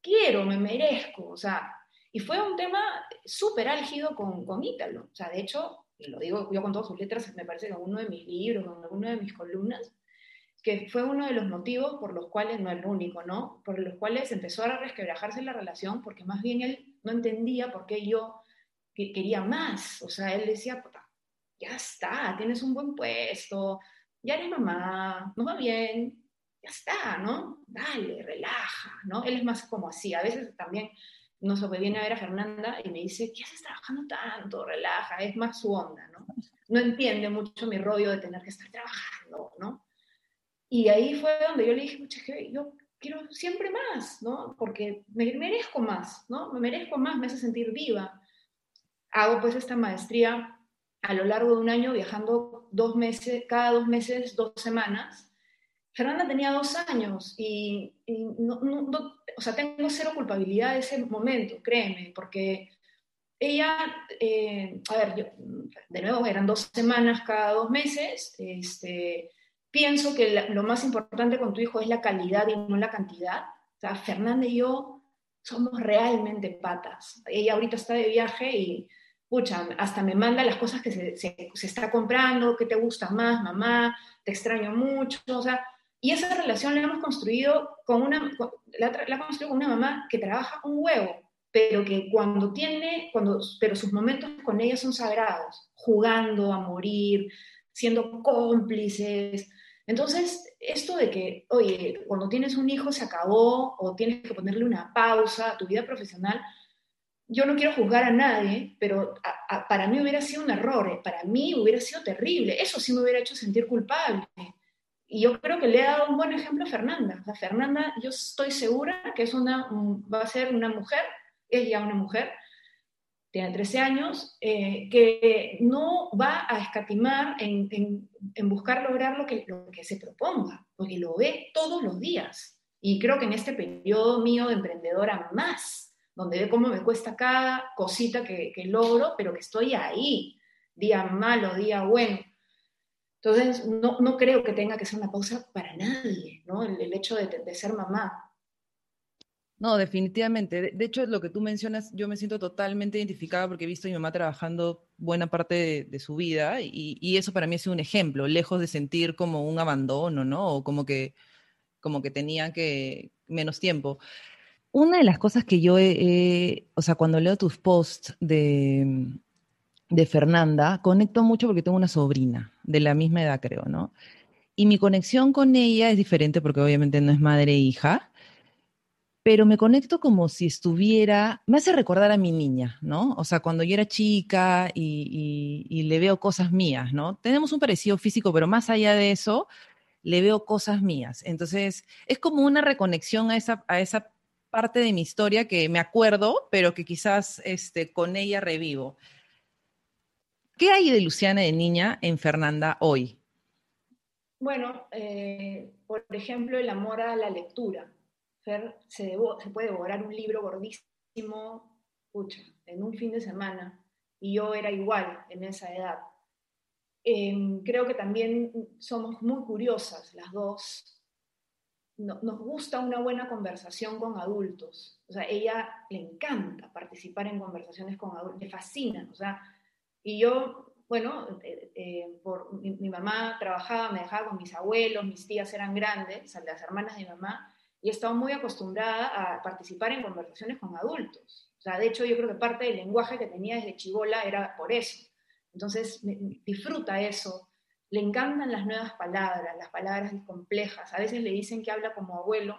quiero, me merezco, o sea, y fue un tema súper álgido con, con Ítalo, o sea, de hecho, lo digo yo con todas sus letras, me parece que en uno de mis libros, en alguno de mis columnas, que fue uno de los motivos por los cuales, no el único, ¿no? Por los cuales empezó a resquebrajarse la relación, porque más bien él no entendía por qué yo quería más, o sea, él decía, ya está, tienes un buen puesto, ya eres mamá, no va bien, ya está, ¿no? Dale, relaja, ¿no? Él es más como así. A veces también nos viene a ver a Fernanda y me dice, ¿qué haces trabajando tanto? Relaja, es más su onda, ¿no? No entiende mucho mi rollo de tener que estar trabajando, ¿no? Y ahí fue donde yo le dije, muchas que yo quiero siempre más, ¿no? Porque me merezco más, ¿no? Me merezco más, me hace sentir viva. Hago pues esta maestría a lo largo de un año viajando dos meses, cada dos meses, dos semanas, Fernanda tenía dos años y, no, o sea, tengo cero culpabilidad de ese momento, créeme, porque ella, eh, a ver, de nuevo eran dos semanas cada dos meses, este, pienso que lo más importante con tu hijo es la calidad y no la cantidad. Fernanda y yo somos realmente patas. Ella ahorita está de viaje y, pucha, hasta me manda las cosas que se, está comprando, qué te gusta más, mamá, te extraño mucho, o sea, y esa relación la hemos construido con una, la, la construido con una mamá que trabaja un huevo, pero que cuando tiene, cuando, pero sus momentos con ella son sagrados, jugando a morir, siendo cómplices. Entonces, esto de que, oye, cuando tienes un hijo se acabó o tienes que ponerle una pausa a tu vida profesional, yo no quiero juzgar a nadie, pero para mí hubiera sido un error, ¿eh? para mí hubiera sido terrible, eso sí me hubiera hecho sentir culpable. Y yo creo que le he dado un buen ejemplo a Fernanda. O Fernanda, yo estoy segura que es una, va a ser una mujer, es ya una mujer, tiene 13 años, eh, que no va a escatimar en, en, buscar lograr lo que, lo que se proponga, porque lo ve todos los días. Y creo que en este periodo mío de emprendedora más, donde ve cómo me cuesta cada cosita que, que logro, pero que estoy ahí, día malo, día bueno. Entonces, no, no, creo que tenga que ser una pausa para nadie, ¿no? El, hecho de, de, ser mamá. No, definitivamente. De, hecho, lo que tú mencionas, yo me siento totalmente identificada porque he visto a mi mamá trabajando buena parte de, su vida y, y, eso para mí es un ejemplo, lejos de sentir como un abandono, ¿no? O como que, como que tenía que menos tiempo. Una de las cosas que yo, he, o sea, cuando leo tus posts de, de Fernanda, conecto mucho porque tengo una sobrina de la misma edad, creo, ¿no? Y mi conexión con ella es diferente porque obviamente no es madre e hija, pero me conecto como si estuviera, me hace recordar a mi niña, ¿no? O sea, cuando yo era chica y, le veo cosas mías, ¿no? Tenemos un parecido físico, pero más allá de eso, le veo cosas mías. Entonces, es como una reconexión a esa, a esa parte de mi historia que me acuerdo, pero que quizás este, con ella revivo. ¿Qué hay de Luciana de niña en Fernanda hoy? Bueno, eh, por ejemplo, el amor a la lectura. Se, puede devorar un libro gordísimo, pucha, en un fin de semana, y yo era igual en esa edad. Em, creo que también somos muy curiosas las dos, nos gusta una buena conversación con adultos. O sea, ella le encanta participar en conversaciones con adultos, le fascina. O sea, y yo, bueno, eh, eh, mi, mamá trabajaba, me dejaba con mis abuelos, mis tías eran grandes, las hermanas de mi mamá, y he estado muy acostumbrada a participar en conversaciones con adultos. O sea, de hecho, yo creo que parte del lenguaje que tenía desde chivola era por eso. Entonces, disfruta eso, le encantan las nuevas palabras, las palabras complejas. A veces le dicen que habla como abuelo.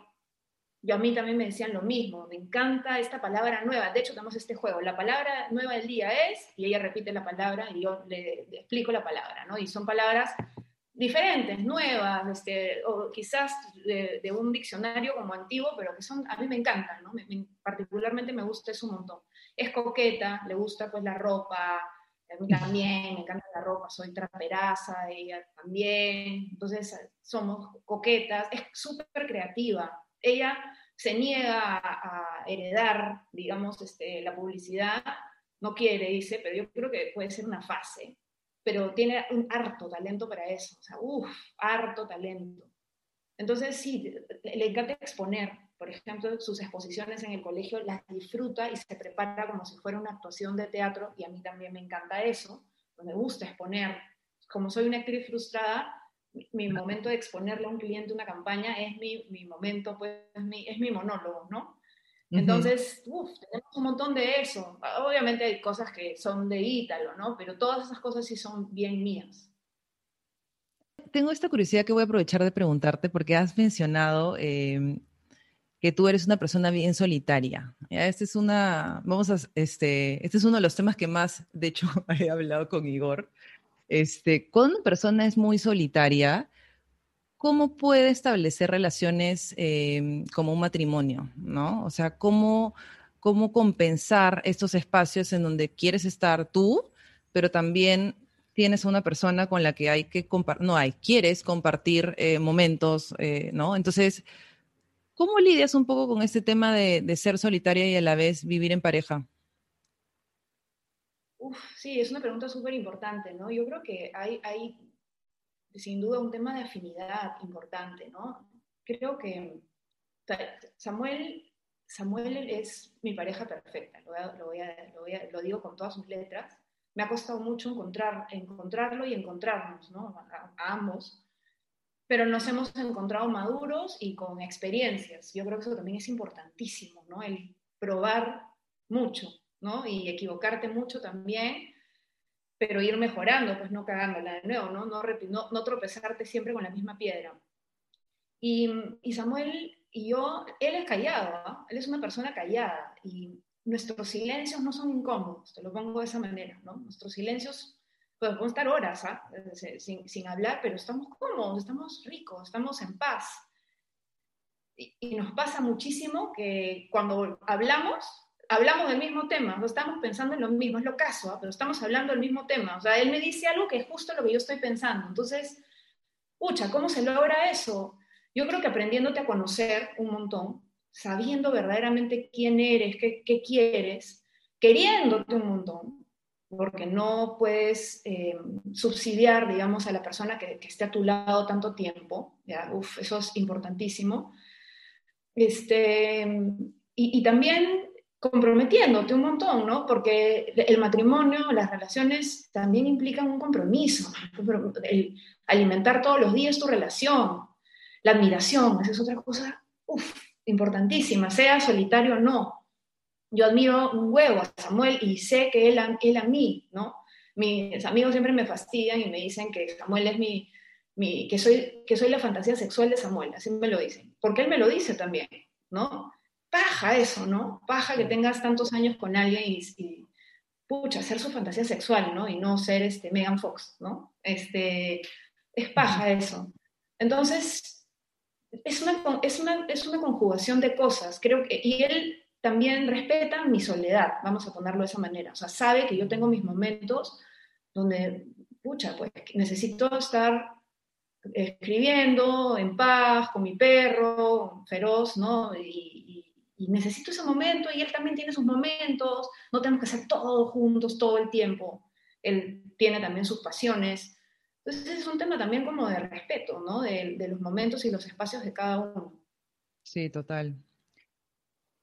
Yo a mí también me decían lo mismo, me encanta esta palabra nueva. De hecho, tenemos este juego. La palabra nueva del día es, y ella repite la palabra y yo le, explico la palabra, ¿no? Y son palabras diferentes, nuevas, este, o quizás de, un diccionario como antiguo, pero que son, a mí me encantan, ¿no? particularmente me gusta eso un montón. Es coqueta, le gusta pues la ropa, a mí también, me encanta la ropa, soy traperaza, ella también, entonces somos coquetas, es súper creativa. Ella se niega a, heredar, digamos, este, la publicidad, no quiere, dice, pero yo creo que puede ser una fase, pero tiene un harto talento para eso, o sea, uff, harto talento. Entonces sí, le encanta exponer, por ejemplo, sus exposiciones en el colegio las disfruta y se prepara como si fuera una actuación de teatro, y a mí también me encanta eso, pues me gusta exponer. Como soy una actriz frustrada, mi momento de exponerle a un cliente una campaña es mi, mi momento, pues es mi, es mi monólogo, ¿no? Entonces, uff, tenemos un montón de eso. Obviamente hay cosas que son de Ítalo, ¿no? Pero todas esas cosas sí son bien mías. Tengo esta curiosidad que voy a aprovechar de preguntarte porque has mencionado eh, que tú eres una persona bien solitaria. Este es una, vamos este, este es uno de los temas que más, de hecho, [laughs] he hablado con Igor. Este, cuando una persona es muy solitaria, ¿cómo puede establecer relaciones em, como un matrimonio, no? O sea, ¿cómo, cómo compensar estos espacios en donde quieres estar tú, pero también tienes una persona con la que hay que compartir, no hay, quieres compartir eh, momentos, eh, ¿no? Entonces, ¿Cómo lidias un poco con este tema de, ser solitaria y a la vez vivir en pareja? Uf, sí, es una pregunta súper importante, ¿no? Yo creo que hay, hay, sin duda, un tema de afinidad importante, ¿no? Creo que Samuel, Samuel es mi pareja perfecta, lo, lo, digo con todas sus letras. Me ha costado mucho encontrar, encontrarlo y encontrarnos, ¿no? a ambos pero nos hemos encontrado maduros y con experiencias. Yo creo que eso también es importantísimo, ¿no? El probar mucho, ¿no? Y equivocarte mucho también, pero ir mejorando, pues no cagándola de nuevo, ¿no? No, no, tropezarte siempre con la misma piedra. Y, y, Samuel y yo, él es callado, ¿no? Él es una persona callada y nuestros silencios no son incómodos, te lo pongo de esa manera, ¿no? Nuestros silencios podemos estar horas ¿ah? sin, sin, hablar, pero estamos cómodos, estamos ricos, estamos en paz. Y, y, nos pasa muchísimo que cuando hablamos, hablamos del mismo tema, no estamos pensando en lo mismo, es lo caso, ¿ah? pero estamos hablando del mismo tema. O sea, él me dice algo que es justo lo que yo estoy pensando. Entonces, pucha, ¿cómo se logra eso? Yo creo que aprendiéndote a conocer un montón, sabiendo verdaderamente quién eres, qué, qué quieres, queriéndote un montón, porque no puedes eh, subsidiar, digamos, a la persona que, esté a tu lado tanto tiempo, ¿ya? Uf, eso es importantísimo. Este, y, también comprometiéndote un montón, ¿no? Porque el matrimonio, las relaciones también implican un compromiso, el alimentar todos los días tu relación, la admiración, esa es otra cosa, uf, importantísima, sea solitario o no, yo admiro un huevo a Samuel y sé que él a, él a mí, ¿no? Mis amigos siempre me fastidian y me dicen que Samuel es mi, mi, que, soy, que soy la fantasía sexual de Samuel, así me lo dicen, porque él me lo dice también, ¿no? Paja eso, ¿no? Paja que tengas tantos años con alguien y, pucha, ser su fantasía sexual, ¿no? Y no ser este Megan Fox, ¿no? Este, es paja eso. Entonces, es una, es una, es una conjugación de cosas, creo que, y él también respeta mi soledad, vamos a ponerlo de esa manera. O sea, sabe que yo tengo mis momentos donde, pucha, pues necesito estar escribiendo en paz, con mi perro, feroz, ¿no? Y, necesito ese momento y él también tiene sus momentos, no tenemos que hacer todo juntos todo el tiempo. Él tiene también sus pasiones. Entonces es un tema también como de respeto, ¿no? De, de los momentos y los espacios de cada uno. Sí, total.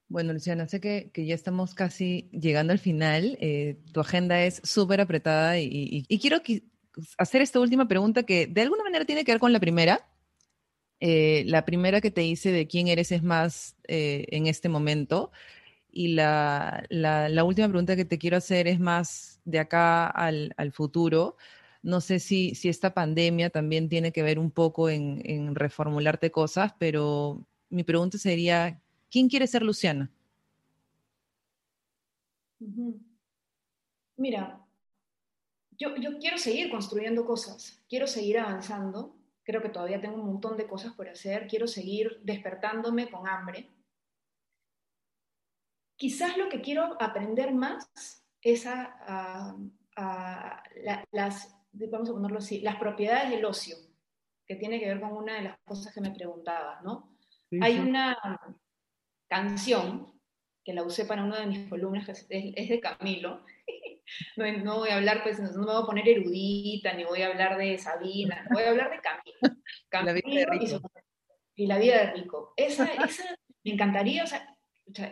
Bueno, Luciana, sé que, ya estamos casi llegando al final. Eh, tu agenda es súper apretada y, quiero hacer esta última pregunta que de alguna manera tiene que ver con la primera. Eh, la primera que te hice de quién eres es más eh, en este momento. Y la, última pregunta que te quiero hacer es más de acá al, futuro. No sé si, si, esta pandemia también tiene que ver un poco en, en reformularte cosas, pero mi pregunta sería, ¿Quién quiere ser Luciana? Mira, yo, quiero seguir construyendo cosas, quiero seguir avanzando, creo que todavía tengo un montón de cosas por hacer, quiero seguir despertándome con hambre. Quizás lo que quiero aprender más es a, las, vamos a ponerlo así, las propiedades del ocio, que tiene que ver con una de las cosas que me preguntabas, ¿no? Hay una, canción, que la usé para una de mis columnas, que es, de Camilo. [laughs] No, voy a hablar, pues, no me voy a poner erudita, ni voy a hablar de Sabina, voy a hablar de Camilo. [laughs] Camilo y, la vida de Rico. Esa, esa me encantaría, o sea,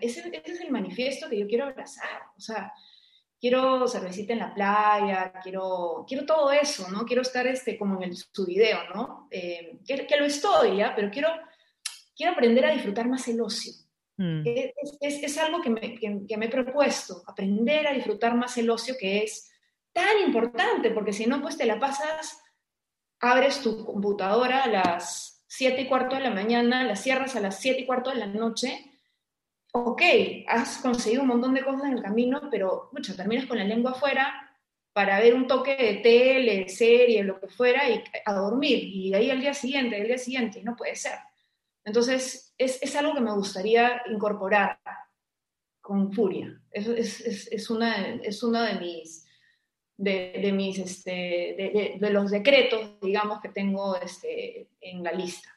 ese, es el manifiesto que yo quiero abrazar, o sea, quiero cervecita en la playa, quiero, quiero todo eso, ¿no? Quiero estar este, como en el, su video, ¿no? Eh, que, que, lo estoy, ¿ya? Pero quiero, quiero aprender a disfrutar más el ocio. Mm. Es, algo que me, he propuesto, aprender a disfrutar más el ocio que es tan importante, porque si no, pues te la pasas, abres tu computadora a las 7 y cuarto de la mañana, la cierras a las 7 y cuarto de la noche, ok, has conseguido un montón de cosas en el camino, pero mucho, terminas con la lengua afuera para ver un toque de tele, serie, lo que fuera, y a dormir, y ahí al día siguiente, al día siguiente, no puede ser. Entonces, es, algo que me gustaría incorporar con furia. Es, es, es una, es uno de mis, de, mis este, de, los decretos, digamos, que tengo este, en la lista.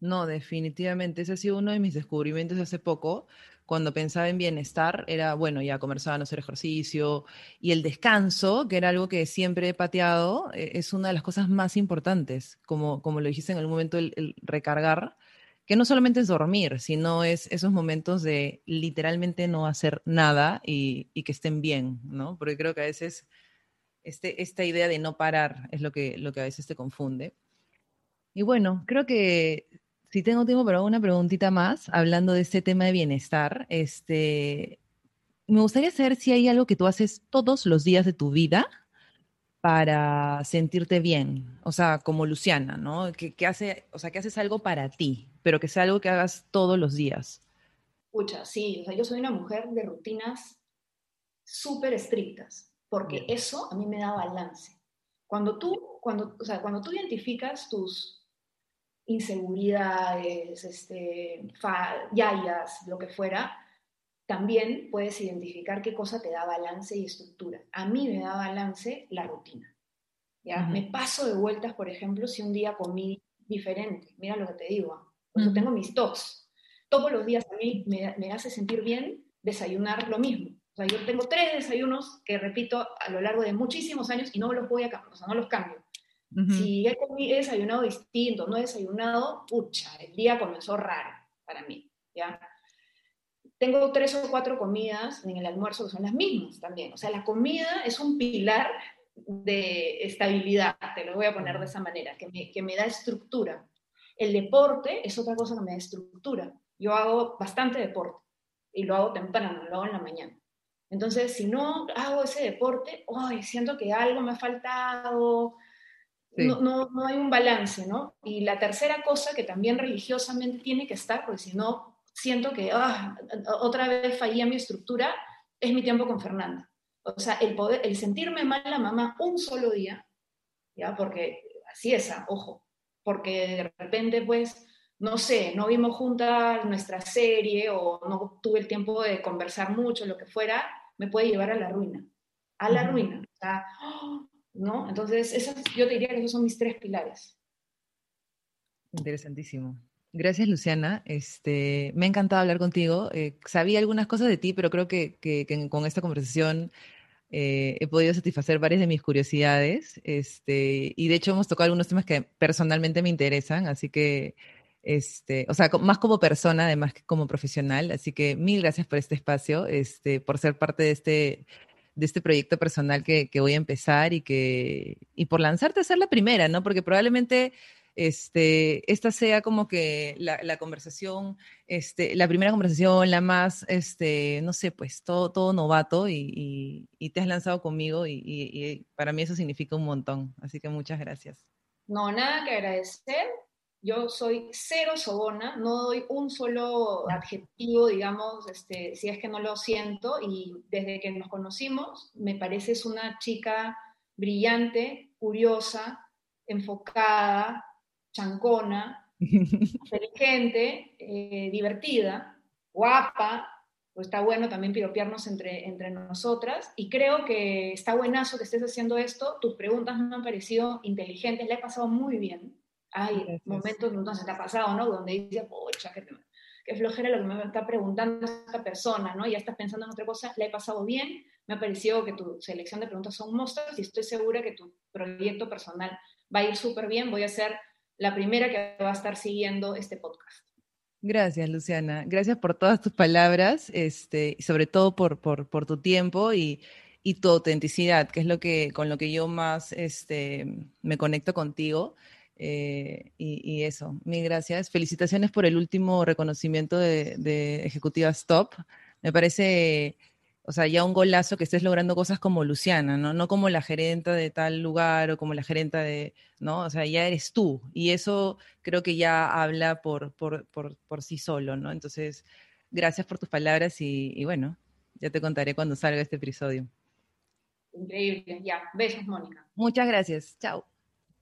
No, definitivamente. Ese ha sido uno de mis descubrimientos hace poco. Cuando pensaba en bienestar, era, bueno, ya comer sano, hacer ejercicio. Y el descanso, que era algo que siempre he pateado, e, es una de las cosas más importantes. Como, como lo dijiste en algún momento, el recargar que no solamente es dormir, sino es esos momentos de literalmente no hacer nada y, que estén bien, ¿no? Porque creo que a veces este, esta idea de no parar es lo que, lo que a veces te confunde. Y bueno, creo que si tengo tiempo para una preguntita más, hablando de este tema de bienestar, este, me gustaría saber si hay algo que tú haces todos los días de tu vida para sentirte bien, o sea, como Luciana, ¿no? Que, hace, o sea, que haces algo para ti, pero que sea algo que hagas todos los días. Escucha, sí, o sea, yo soy una mujer de rutinas súper estrictas, porque eso a mí me da balance. Cuando tú, cuando, o sea, cuando tú identificas tus inseguridades, este, yayas, lo que fuera, también puedes identificar qué cosa te da balance y estructura. A mí me da balance la rutina. ¿ya? Me paso de vueltas, por ejemplo, si un día comí diferente. Mira lo que te digo. Yo tengo mis tops. Todos los días a mí me, hace sentir bien desayunar lo mismo. O sea, yo tengo tres desayunos que repito a lo largo de muchísimos años y no los voy a cambiar, o sea, no los cambio. Si he, he, desayunado distinto, no he desayunado, pucha, el día comenzó raro para mí, ¿ya? tengo tres o cuatro comidas en el almuerzo que son las mismas también. O sea, la comida es un pilar de estabilidad, te lo voy a poner de esa manera, que me, que me da estructura. El deporte es otra cosa que me estructura. Yo hago bastante deporte y lo hago temprano, lo hago en la mañana. Entonces, si no hago ese deporte, ¡ay! siento que algo me ha faltado, no, no, no, hay un balance, ¿no? Y la tercera cosa que también religiosamente tiene que estar, porque si no, siento que ah, otra vez fallía mi estructura, es mi tiempo con Fernanda. O sea, el, poder, el sentirme mal la mamá un solo día, ¿ya? Porque así es, ojo, porque de repente, pues, no sé, no vimos juntas nuestra serie o no tuve el tiempo de conversar mucho, lo que fuera, me puede llevar a la ruina, a la ruina. O sea, ¿no? Entonces, yo te diría que esos son mis tres pilares. Interesantísimo. Gracias, Luciana. Este, me ha encantado hablar contigo. Eh, sabía algunas cosas de ti, pero creo que, con esta conversación eh, he podido satisfacer varias de mis curiosidades. Este, y de hecho hemos tocado algunos temas que personalmente me interesan, así que este, o sea, más como persona además que como profesional. Así que mil gracias por este espacio, este, por ser parte de este, de este proyecto personal que, que voy a empezar y, que, y por lanzarte a ser la primera, ¿no? Porque probablemente este, esta sea como que la, conversación, este, la primera conversación, la más, este, no sé, pues todo, todo novato y, y, y te has lanzado conmigo y, y, para mí eso significa un montón. Así que muchas gracias. No, nada que agradecer. Yo soy cero sobona, no doy un solo adjetivo, digamos, este, si es que no lo siento. Y desde que nos conocimos, me pareces una chica brillante, curiosa, enfocada, chancona, [laughs] inteligente, eh, divertida, guapa, pues está bueno también piropearnos entre, entre nosotras y creo que está buenazo que estés haciendo esto, tus preguntas me han parecido inteligentes, le he pasado muy bien. Hay momentos donde se te ha pasado, ¿no? Donde dices, pocha, qué, qué flojera lo que me está preguntando esta persona, ¿no? Ya estás pensando en otra cosa, le he pasado bien, me ha parecido que tu selección de preguntas son monstruos y estoy segura que tu proyecto personal va a ir súper bien, voy a ser la primera que va a estar siguiendo este podcast. Gracias, Luciana. Gracias por todas tus palabras, este, y sobre todo por, por, tu tiempo y, y, tu autenticidad, que es lo que, con lo que yo más este, me conecto contigo. Eh, y, eso, mil gracias. Felicitaciones por el último reconocimiento de, de Ejecutiva Stop. Me parece o sea, ya un golazo que estés logrando cosas como Luciana, ¿no? No como la gerenta de tal lugar o como la gerenta de, ¿no? O sea, ya eres tú. Y eso creo que ya habla por, por, por, por sí solo, ¿no? Entonces, gracias por tus palabras y, y, bueno, ya te contaré cuando salga este episodio. Increíble, ya. Besos, Mónica. Muchas gracias. Chao.